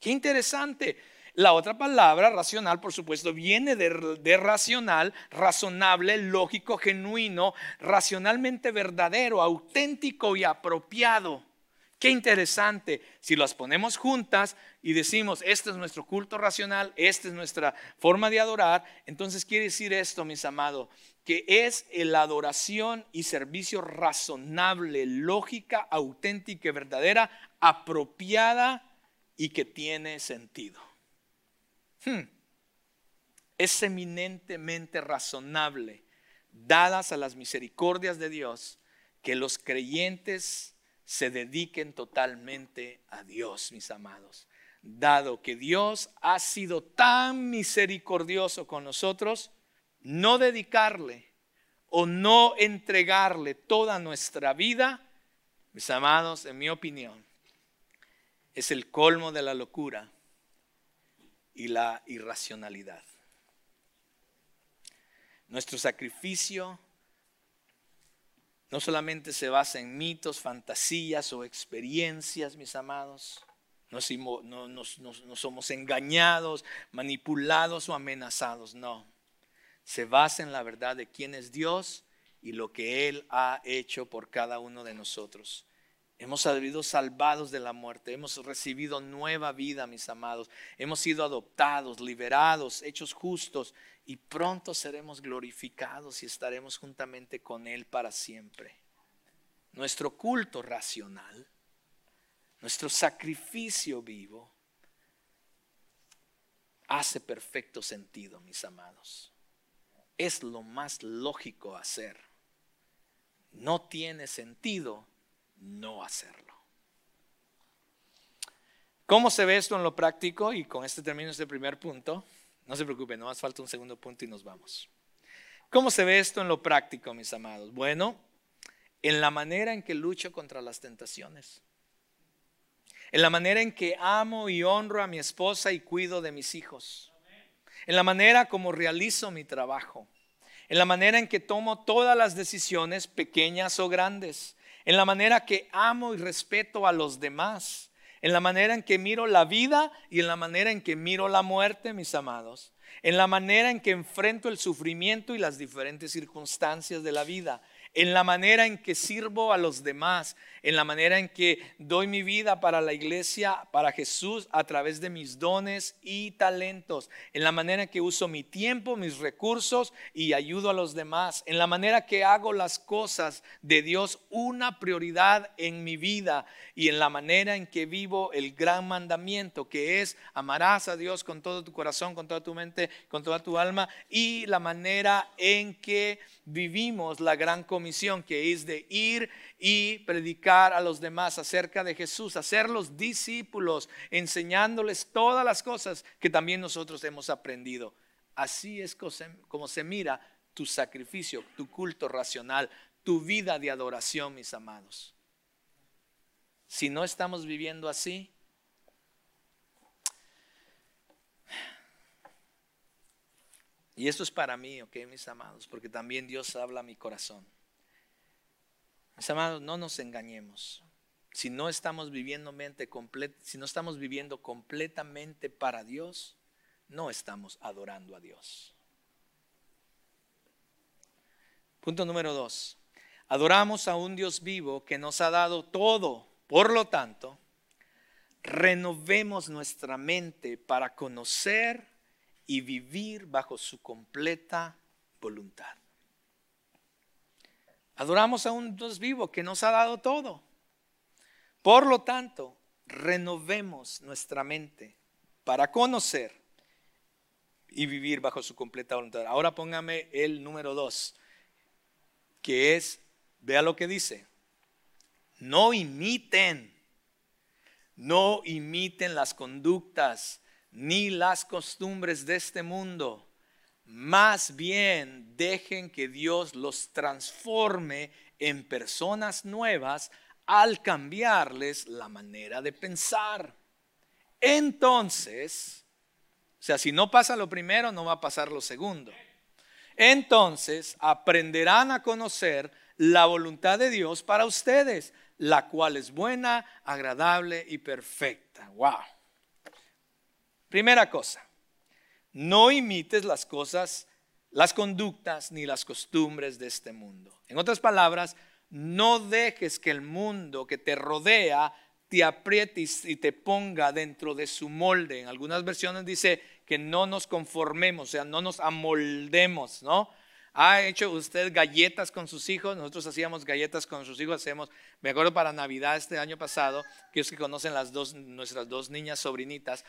Qué interesante. La otra palabra, racional, por supuesto, viene de, racional, razonable, lógico, genuino, racionalmente verdadero, auténtico y apropiado. Qué interesante. Si las ponemos juntas y decimos, este es nuestro culto racional, esta es nuestra forma de adorar, entonces quiere decir esto, mis amados, que es la adoración y servicio razonable, lógica, auténtica y verdadera, apropiada y que tiene sentido. Hmm. Es eminentemente razonable, dadas a las misericordias de Dios, que los creyentes se dediquen totalmente a Dios, mis amados. Dado que Dios ha sido tan misericordioso con nosotros, no dedicarle o no entregarle toda nuestra vida, mis amados, en mi opinión, es el colmo de la locura y la irracionalidad. Nuestro sacrificio no solamente se basa en mitos, fantasías o experiencias, mis amados. No, somos engañados, manipulados o amenazados, no. Se basa en la verdad de quién es Dios y lo que Él ha hecho por cada uno de nosotros. Hemos sido salvados de la muerte, hemos recibido nueva vida, mis amados. Hemos sido adoptados, liberados, hechos justos y pronto seremos glorificados y estaremos juntamente con Él para siempre. Nuestro culto racional, nuestro sacrificio vivo, hace perfecto sentido, mis amados. Es lo más lógico hacer. No tiene sentido no hacerlo. ¿Cómo se ve esto en lo práctico? Y con este termino este primer punto. No se preocupen, no más falta un segundo punto y nos vamos. ¿Cómo se ve esto en lo práctico, mis amados? Bueno, en la manera en que lucho contra las tentaciones. En la manera en que amo y honro a mi esposa y cuido de mis hijos. En la manera como realizo mi trabajo. En la manera en que tomo todas las decisiones, pequeñas o grandes. En la manera que amo y respeto a los demás en la manera en que miro la vida y en la manera en que miro la muerte, mis amados, en la manera en que enfrento el sufrimiento y las diferentes circunstancias de la vida, en la manera en que sirvo a los demás, en la manera en que doy mi vida para la iglesia, para Jesús, a través de mis dones y talentos, en la manera en que uso mi tiempo, mis recursos y ayudo a los demás, en la manera que hago las cosas de Dios una prioridad en mi vida y en la manera en que vivo el gran mandamiento que es amarás a Dios con todo tu corazón, con toda tu mente, con toda tu alma y la manera en que vivimos la gran comisión que es de ir y predicar a los demás acerca de Jesús, hacerlos discípulos, enseñándoles todas las cosas que también nosotros hemos aprendido. Así es como se mira tu sacrificio, tu culto racional, tu vida de adoración, mis amados. Si no estamos viviendo así, y esto es para mí, ok, mis amados, porque también Dios habla a mi corazón. Amados, no nos engañemos. Si no estamos viviendo mente si no estamos viviendo completamente para Dios, no estamos adorando a Dios. Punto número dos. Adoramos a un Dios vivo que nos ha dado todo. Por lo tanto, renovemos nuestra mente para conocer y vivir bajo su completa voluntad. Adoramos a un Dios vivo que nos ha dado todo. Por lo tanto, renovemos nuestra mente para conocer y vivir bajo su completa voluntad. Ahora póngame el número dos, que es, vea lo que dice, no imiten, no imiten las conductas ni las costumbres de este mundo más bien dejen que Dios los transforme en personas nuevas al cambiarles la manera de pensar. Entonces, o sea, si no pasa lo primero, no va a pasar lo segundo. Entonces aprenderán a conocer la voluntad de Dios para ustedes, la cual es buena, agradable y perfecta. Wow. Primera cosa, no imites las cosas, las conductas ni las costumbres de este mundo. En otras palabras, no dejes que el mundo que te rodea te apriete y te ponga dentro de su molde. En algunas versiones dice que no nos conformemos, o sea, no nos amoldemos, ¿no? ¿Ha hecho usted galletas con sus hijos? Nosotros hacíamos galletas con sus hijos, hacemos, me acuerdo para Navidad este año pasado, que es que conocen las dos, nuestras dos niñas sobrinitas,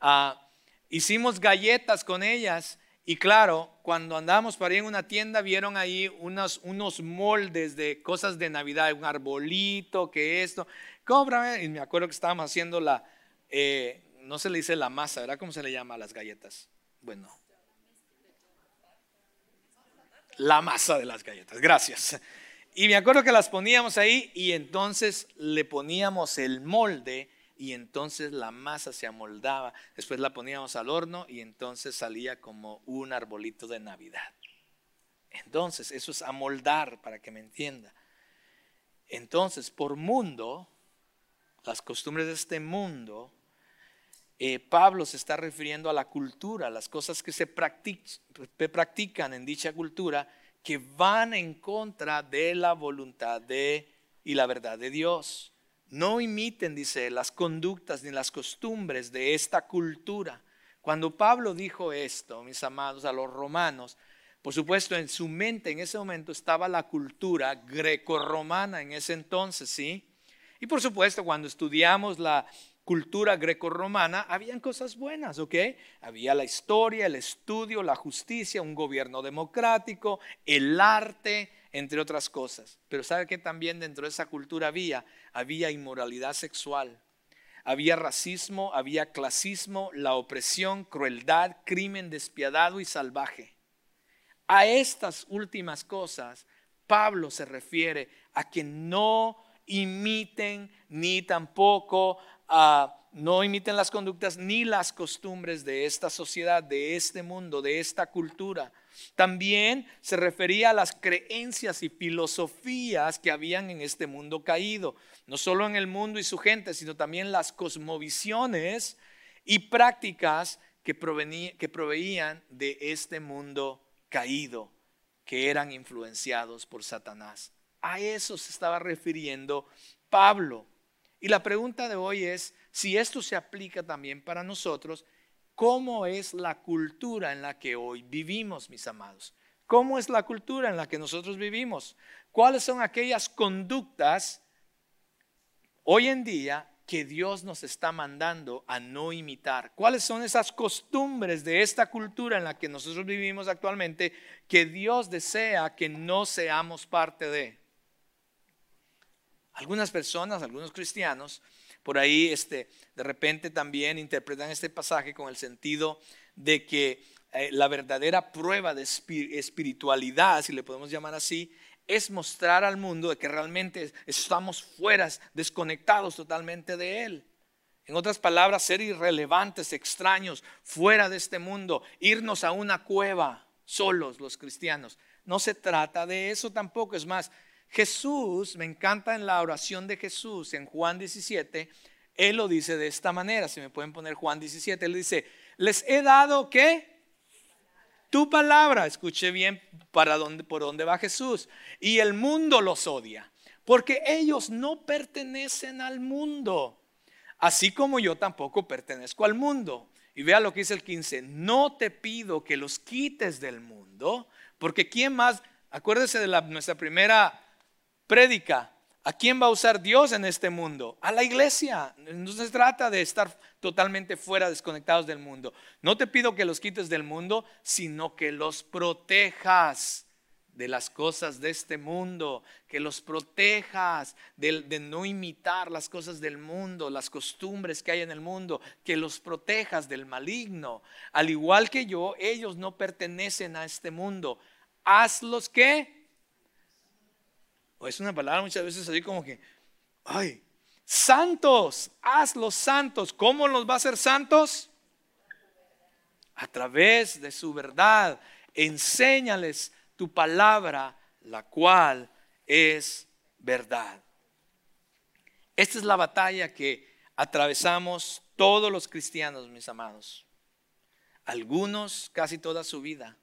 ah, Hicimos galletas con ellas y claro, cuando andamos para ir en una tienda vieron ahí unos, unos moldes de cosas de Navidad, un arbolito, que esto. Cómprame. Y me acuerdo que estábamos haciendo la, eh, no se le dice la masa, ¿verdad? ¿Cómo se le llama a las galletas? Bueno. La masa de las galletas, gracias. Y me acuerdo que las poníamos ahí y entonces le poníamos el molde y entonces la masa se amoldaba. Después la poníamos al horno y entonces salía como un arbolito de Navidad. Entonces, eso es amoldar para que me entienda. Entonces, por mundo, las costumbres de este mundo, eh, Pablo se está refiriendo a la cultura, las cosas que se practican en dicha cultura que van en contra de la voluntad de y la verdad de Dios. No imiten, dice, las conductas ni las costumbres de esta cultura. Cuando Pablo dijo esto, mis amados, a los romanos, por supuesto, en su mente en ese momento estaba la cultura greco-romana en ese entonces, ¿sí? Y por supuesto, cuando estudiamos la cultura grecorromana, habían cosas buenas, ¿ok? Había la historia, el estudio, la justicia, un gobierno democrático, el arte, entre otras cosas. Pero ¿sabe que también dentro de esa cultura había? Había inmoralidad sexual, había racismo, había clasismo, la opresión, crueldad, crimen despiadado y salvaje. A estas últimas cosas, Pablo se refiere a que no imiten ni tampoco a no imiten las conductas ni las costumbres de esta sociedad, de este mundo, de esta cultura. También se refería a las creencias y filosofías que habían en este mundo caído, no solo en el mundo y su gente, sino también las cosmovisiones y prácticas que, que proveían de este mundo caído, que eran influenciados por Satanás. A eso se estaba refiriendo Pablo. Y la pregunta de hoy es si esto se aplica también para nosotros, ¿cómo es la cultura en la que hoy vivimos, mis amados? ¿Cómo es la cultura en la que nosotros vivimos? ¿Cuáles son aquellas conductas hoy en día que Dios nos está mandando a no imitar? ¿Cuáles son esas costumbres de esta cultura en la que nosotros vivimos actualmente que Dios desea que no seamos parte de? Algunas personas, algunos cristianos, por ahí este, de repente también interpretan este pasaje con el sentido de que eh, la verdadera prueba de espiritualidad, si le podemos llamar así, es mostrar al mundo de que realmente estamos fuera, desconectados totalmente de Él. En otras palabras, ser irrelevantes, extraños, fuera de este mundo, irnos a una cueva solos los cristianos. No se trata de eso tampoco, es más, Jesús, me encanta en la oración de Jesús en Juan 17, Él lo dice de esta manera, si me pueden poner Juan 17, Él dice, les he dado qué? Tu palabra, escuche bien para dónde, por dónde va Jesús. Y el mundo los odia, porque ellos no pertenecen al mundo, así como yo tampoco pertenezco al mundo. Y vea lo que dice el 15, no te pido que los quites del mundo, porque ¿quién más? Acuérdese de la, nuestra primera Prédica. ¿A quién va a usar Dios en este mundo? A la iglesia. No se trata de estar totalmente fuera, desconectados del mundo. No te pido que los quites del mundo, sino que los protejas de las cosas de este mundo, que los protejas de, no imitar las cosas del mundo, las costumbres que hay en el mundo, que los protejas del maligno. Al igual que yo, ellos no pertenecen a este mundo. Hazlos que es una palabra muchas veces así como que, ay, santos, hazlos santos. ¿Cómo los va a hacer santos? A través de su verdad. Enséñales tu palabra, la cual es verdad. Esta es la batalla que atravesamos todos los cristianos, mis amados. Algunos casi toda su vida.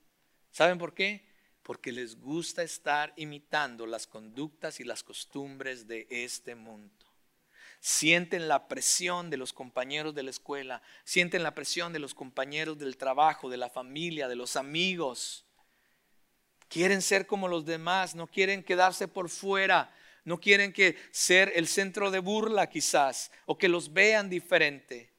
¿Saben por qué? Porque les gusta estar imitando las conductas y las costumbres de este mundo. Sienten la presión de los compañeros de la escuela, sienten la presión de los compañeros del trabajo, de la familia, de los amigos. Quieren ser como los demás, no quieren quedarse por fuera, no quieren que ser el centro de burla quizás o que los vean diferente.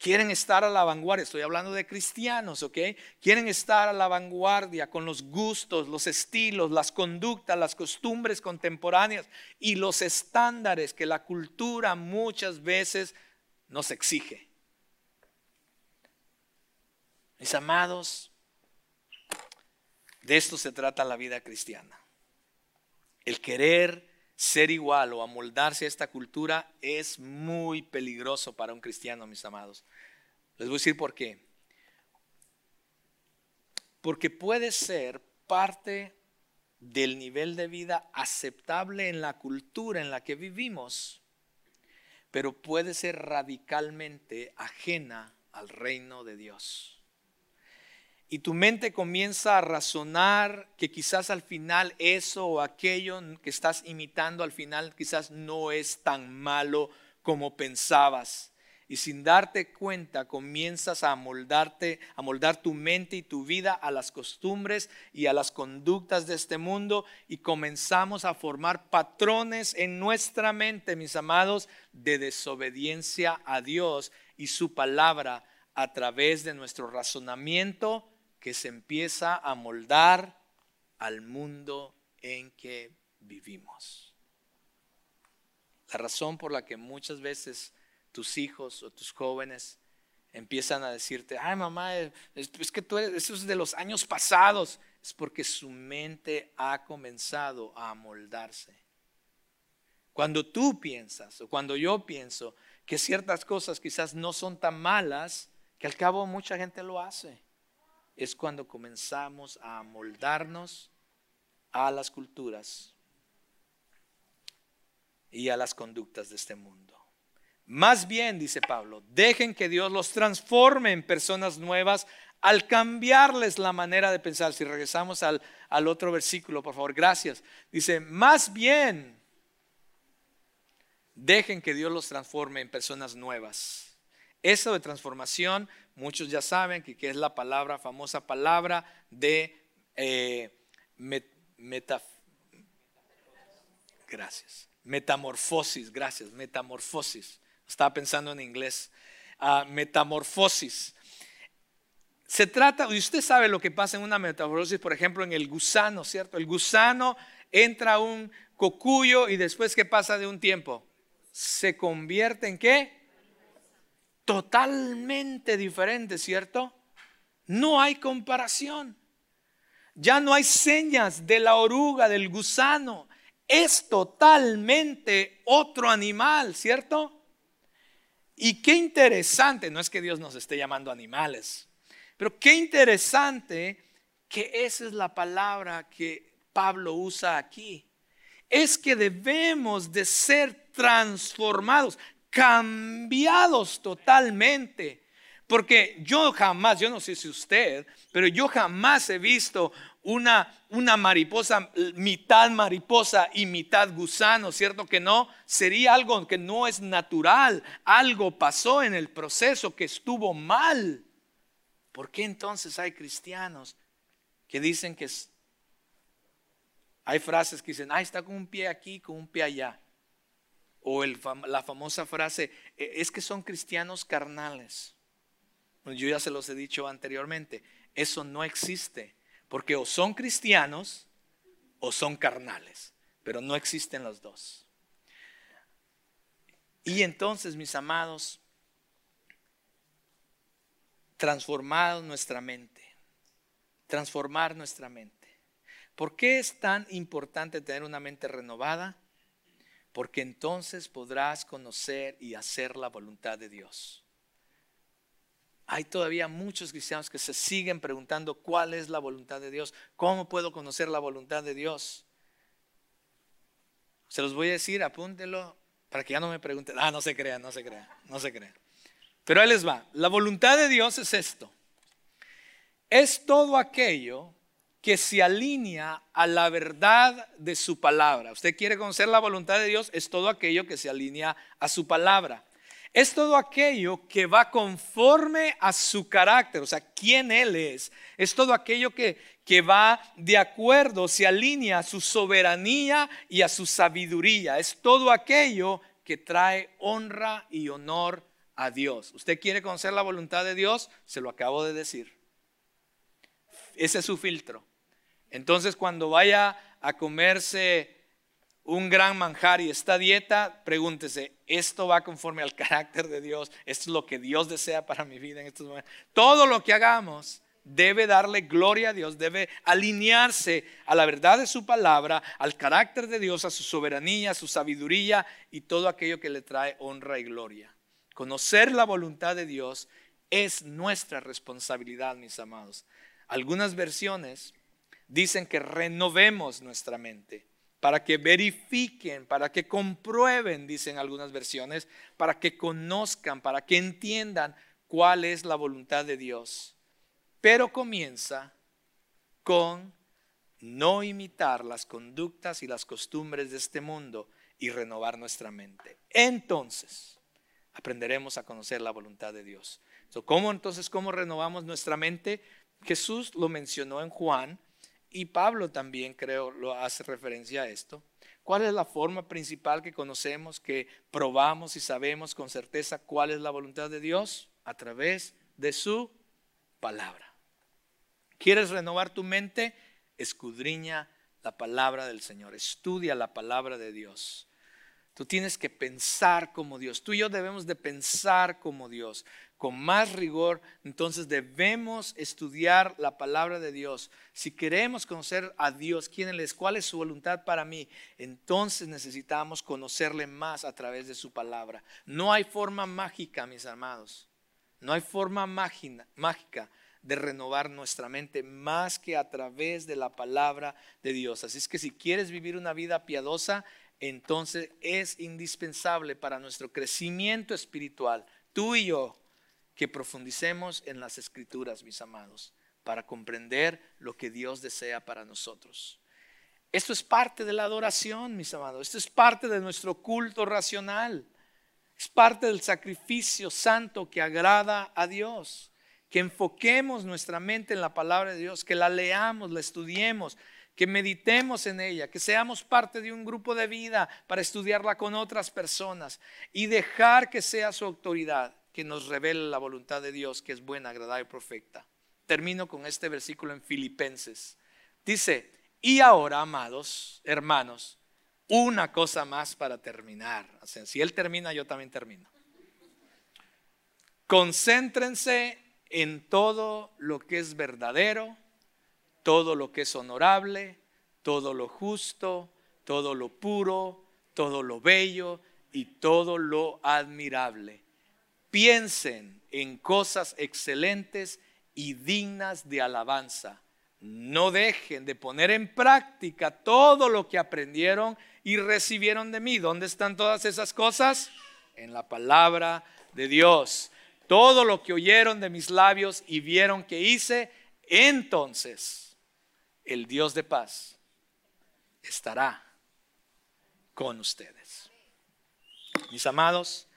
Quieren estar a la vanguardia, estoy hablando de cristianos, ¿ok? Quieren estar a la vanguardia con los gustos, los estilos, las conductas, las costumbres contemporáneas y los estándares que la cultura muchas veces nos exige. Mis amados, de esto se trata la vida cristiana. El querer ser igual o amoldarse a esta cultura es muy peligroso para un cristiano, mis amados. Les voy a decir por qué. Porque puede ser parte del nivel de vida aceptable en la cultura en la que vivimos, pero puede ser radicalmente ajena al reino de Dios y tu mente comienza a razonar que quizás al final eso o aquello que estás imitando al final quizás no es tan malo como pensabas. y sin darte cuenta comienzas a moldarte, a moldar tu mente y tu vida a las costumbres y a las conductas de este mundo y comenzamos a formar patrones en nuestra mente, mis amados, de desobediencia a Dios y su palabra a través de nuestro razonamiento que se empieza a moldar al mundo en que vivimos. La razón por la que muchas veces tus hijos o tus jóvenes empiezan a decirte, ay mamá, es, que tú eres, eso es de los años pasados, es porque su mente ha comenzado a amoldarse. Cuando tú piensas o cuando yo pienso que ciertas cosas quizás no son tan malas, que al cabo mucha gente lo hace, es cuando comenzamos a amoldarnos a las culturas y a las conductas de este mundo. Más bien, dice Pablo, dejen que Dios los transforme en personas nuevas al cambiarles la manera de pensar. Si regresamos al, al otro versículo, por favor, gracias. Dice, más bien, dejen que Dios los transforme en personas nuevas. Eso de transformación, muchos ya saben que, es la palabra, famosa palabra de eh, gracias. Metamorfosis, gracias, metamorfosis. Estaba pensando en inglés. Ah, metamorfosis. Se trata, y usted sabe lo que pasa en una metamorfosis, por ejemplo, en el gusano, ¿cierto? El gusano entra un cocuyo y después, ¿qué pasa de un tiempo? Se convierte en qué? Totalmente diferente, ¿cierto? No hay comparación. Ya no hay señas de la oruga, del gusano. Es totalmente otro animal, ¿cierto? Y qué interesante, no es que Dios nos esté llamando animales, pero qué interesante que esa es la palabra que Pablo usa aquí. Es que debemos de ser transformados, cambiados totalmente. Porque yo jamás, yo no sé si usted, pero yo jamás he visto una, una mariposa, mitad mariposa y mitad gusano, ¿cierto que no? Sería algo que no es natural, algo pasó en el proceso que estuvo mal. ¿Por qué entonces hay cristianos que dicen que hay frases que dicen, ah, está con un pie aquí, con un pie allá? O la famosa frase, e, es que son cristianos carnales. Yo ya se los he dicho anteriormente, eso no existe. Porque o son cristianos o son carnales, pero no existen los dos. Y entonces, mis amados, transformar nuestra mente, transformar nuestra mente. ¿Por qué es tan importante tener una mente renovada? Porque entonces podrás conocer y hacer la voluntad de Dios. Hay todavía muchos cristianos que se siguen preguntando cuál es la voluntad de Dios, cómo puedo conocer la voluntad de Dios. Se los voy a decir, apúntelo para que ya no me pregunten. Ah, no se crean, no se crean, no se crean. Pero ahí les va. La voluntad de Dios es esto. Es todo aquello que se alinea a la verdad de su palabra. Usted quiere conocer la voluntad de Dios, es todo aquello que se alinea a su palabra. Es todo aquello que va conforme a su carácter, o sea, quién Él es. Es todo aquello que, que va de acuerdo, se alinea a su soberanía y a su sabiduría. Es todo aquello que trae honra y honor a Dios. ¿Usted quiere conocer la voluntad de Dios? Se lo acabo de decir. Ese es su filtro. Entonces, cuando vaya a comerse un gran manjar y esta dieta, pregúntese, ¿esto va conforme al carácter de Dios? ¿Esto es lo que Dios desea para mi vida en estos momentos? Todo lo que hagamos debe darle gloria a Dios, debe alinearse a la verdad de su palabra, al carácter de Dios, a su soberanía, a su sabiduría y todo aquello que le trae honra y gloria. Conocer la voluntad de Dios es nuestra responsabilidad, mis amados. Algunas versiones dicen que renovemos nuestra mente para que verifiquen, para que comprueben, dicen algunas versiones, para que conozcan, para que entiendan cuál es la voluntad de Dios. Pero comienza con no imitar las conductas y las costumbres de este mundo y renovar nuestra mente. Entonces, aprenderemos a conocer la voluntad de Dios. ¿Cómo entonces, cómo renovamos nuestra mente? Jesús lo mencionó en Juan y Pablo también creo lo hace referencia a esto. ¿Cuál es la forma principal que conocemos, que probamos y sabemos con certeza cuál es la voluntad de Dios? A través de su palabra. ¿Quieres renovar tu mente? Escudriña la palabra del Señor, estudia la palabra de Dios. Tú tienes que pensar como Dios. Tú y yo debemos de pensar como Dios, con más rigor. Entonces debemos estudiar la palabra de Dios. Si queremos conocer a Dios, quién es, cuál es su voluntad para mí, entonces necesitamos conocerle más a través de su palabra. No hay forma mágica, mis amados. No hay forma mágica de renovar nuestra mente más que a través de la palabra de Dios. Así es que si quieres vivir una vida piadosa, entonces es indispensable para nuestro crecimiento espiritual, tú y yo, que profundicemos en las escrituras, mis amados, para comprender lo que Dios desea para nosotros. Esto es parte de la adoración, mis amados. Esto es parte de nuestro culto racional. Es parte del sacrificio santo que agrada a Dios. Que enfoquemos nuestra mente en la palabra de Dios, que la leamos, la estudiemos, que meditemos en ella, que seamos parte de un grupo de vida para estudiarla con otras personas y dejar que sea su autoridad que nos revele la voluntad de Dios, que es buena, agradable y perfecta. Termino con este versículo en Filipenses. Dice, y ahora, amados hermanos, una cosa más para terminar. si Él termina, yo también termino. Concéntrense en todo lo que es verdadero, todo lo que es honorable, todo lo justo, todo lo puro, todo lo bello y todo lo admirable. Piensen en cosas excelentes y dignas de alabanza. No dejen de poner en práctica todo lo que aprendieron y recibieron de mí. ¿Dónde están todas esas cosas? En la palabra de Dios. Todo lo que oyeron de mis labios y vieron que hice, entonces el Dios de paz estará con ustedes. Mis amados,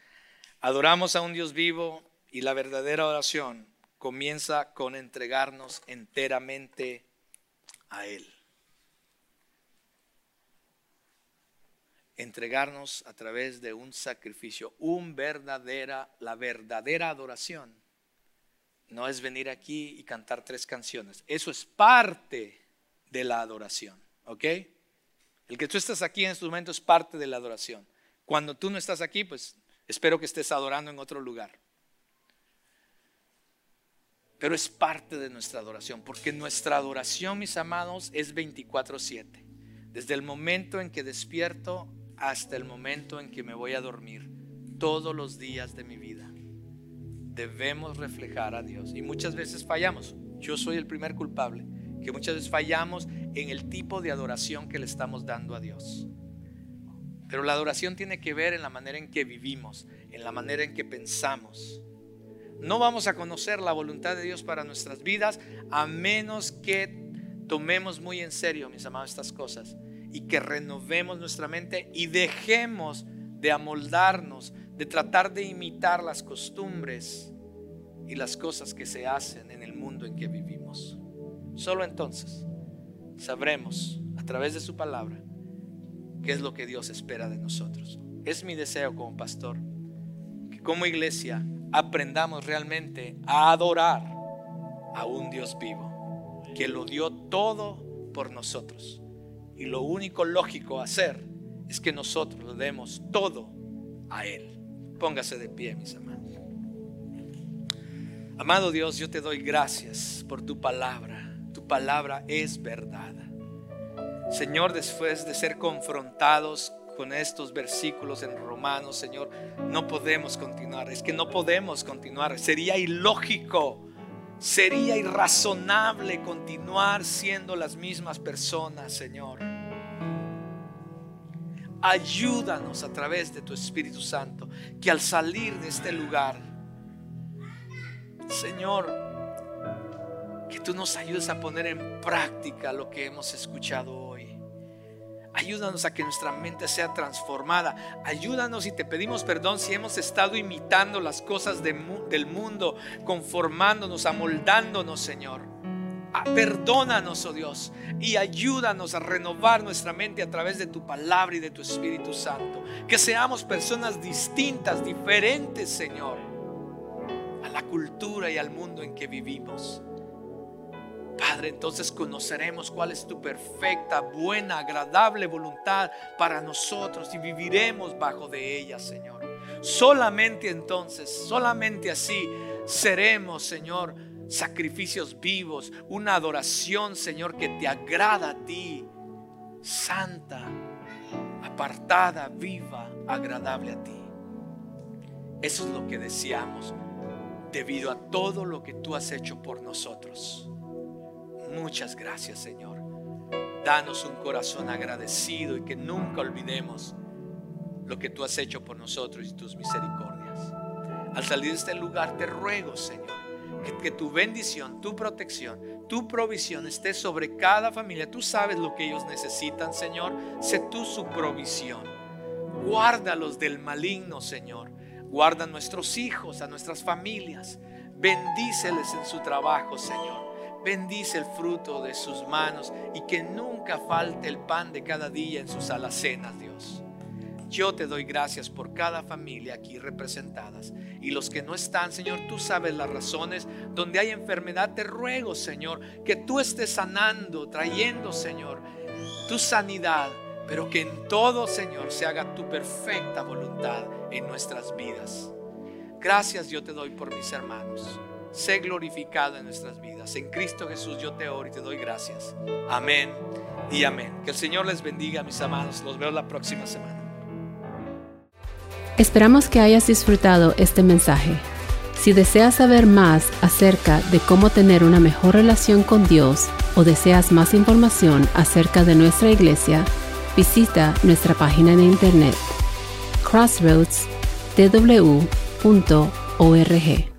adoramos a un Dios vivo y la verdadera oración comienza con entregarnos enteramente a Él. Entregarnos a través de un sacrificio, un verdadera, la verdadera adoración. No es venir aquí y cantar tres canciones. Eso es parte de la adoración. ¿Ok? El que tú estás aquí en este momento es parte de la adoración. Cuando tú no estás aquí, pues espero que estés adorando en otro lugar. Pero es parte de nuestra adoración, porque nuestra adoración, mis amados, es 24/7. Desde el momento en que despierto hasta el momento en que me voy a dormir, todos los días de mi vida. Debemos reflejar a Dios. Y muchas veces fallamos. Yo soy el primer culpable que muchas veces fallamos en el tipo de adoración que le estamos dando a Dios. Pero la adoración tiene que ver en la manera en que vivimos, en la manera en que pensamos. No vamos a conocer la voluntad de Dios para nuestras vidas a menos que tomemos muy en serio, mis amados, estas cosas y que renovemos nuestra mente y dejemos de amoldarnos, de tratar de imitar las costumbres y las cosas que se hacen en el mundo en que vivimos. Solo entonces sabremos a través de su palabra qué es lo que Dios espera de nosotros. Es mi deseo como pastor que como iglesia aprendamos realmente a adorar a un Dios vivo que lo dio todo por nosotros. Y lo único lógico hacer es que nosotros le demos todo a Él. Póngase de pie, mis amados. Amado Dios, yo te doy gracias por tu palabra palabra es verdad. Señor, después de ser confrontados con estos versículos en Romanos, Señor, no podemos continuar. Es que no podemos continuar. Sería ilógico, sería irrazonable continuar siendo las mismas personas, Señor. Ayúdanos a través de tu Espíritu Santo, que al salir de este lugar, Señor, que tú nos ayudes a poner en práctica lo que hemos escuchado hoy. Ayúdanos a que nuestra mente sea transformada. Ayúdanos y te pedimos perdón si hemos estado imitando las cosas del mundo, conformándonos, amoldándonos, Señor. Ah, perdónanos, oh Dios, y ayúdanos a renovar nuestra mente a través de tu palabra y de tu Espíritu Santo. Que seamos personas distintas, diferentes, Señor, a la cultura y al mundo en que vivimos. Padre, entonces conoceremos cuál es tu perfecta, buena, agradable voluntad para nosotros y viviremos bajo de ella, Señor. Solamente entonces, solamente así seremos, Señor, sacrificios vivos, una adoración, Señor, que te agrada a ti, santa, apartada, viva, agradable a ti. Eso es lo que deseamos debido a todo lo que tú has hecho por nosotros. Muchas gracias, Señor. Danos un corazón agradecido y que nunca olvidemos lo que tú has hecho por nosotros y tus misericordias. Al salir de este lugar te ruego, Señor, que, tu bendición, tu protección, tu provisión esté sobre cada familia. Tú sabes lo que ellos necesitan, Señor. Sé tú su provisión. Guárdalos del maligno, Señor. Guarda a nuestros hijos, a nuestras familias. Bendíceles en su trabajo, Señor. Bendice el fruto de sus manos y que nunca falte el pan de cada día en sus alacenas, Dios. Yo te doy gracias por cada familia aquí representadas. Y los que no están, Señor, tú sabes las razones donde hay enfermedad. Te ruego, Señor, que tú estés sanando, trayendo, Señor, tu sanidad. Pero que en todo, Señor, se haga tu perfecta voluntad en nuestras vidas. Gracias yo te doy por mis hermanos sé glorificado en nuestras vidas. En Cristo Jesús yo te oro y te doy gracias. Amén y amén. Que el Señor les bendiga, mis amados. Los veo la próxima semana. Esperamos que hayas disfrutado este mensaje. Si deseas saber más acerca de cómo tener una mejor relación con Dios o deseas más información acerca de nuestra iglesia, visita nuestra página de internet crossroadstw.org.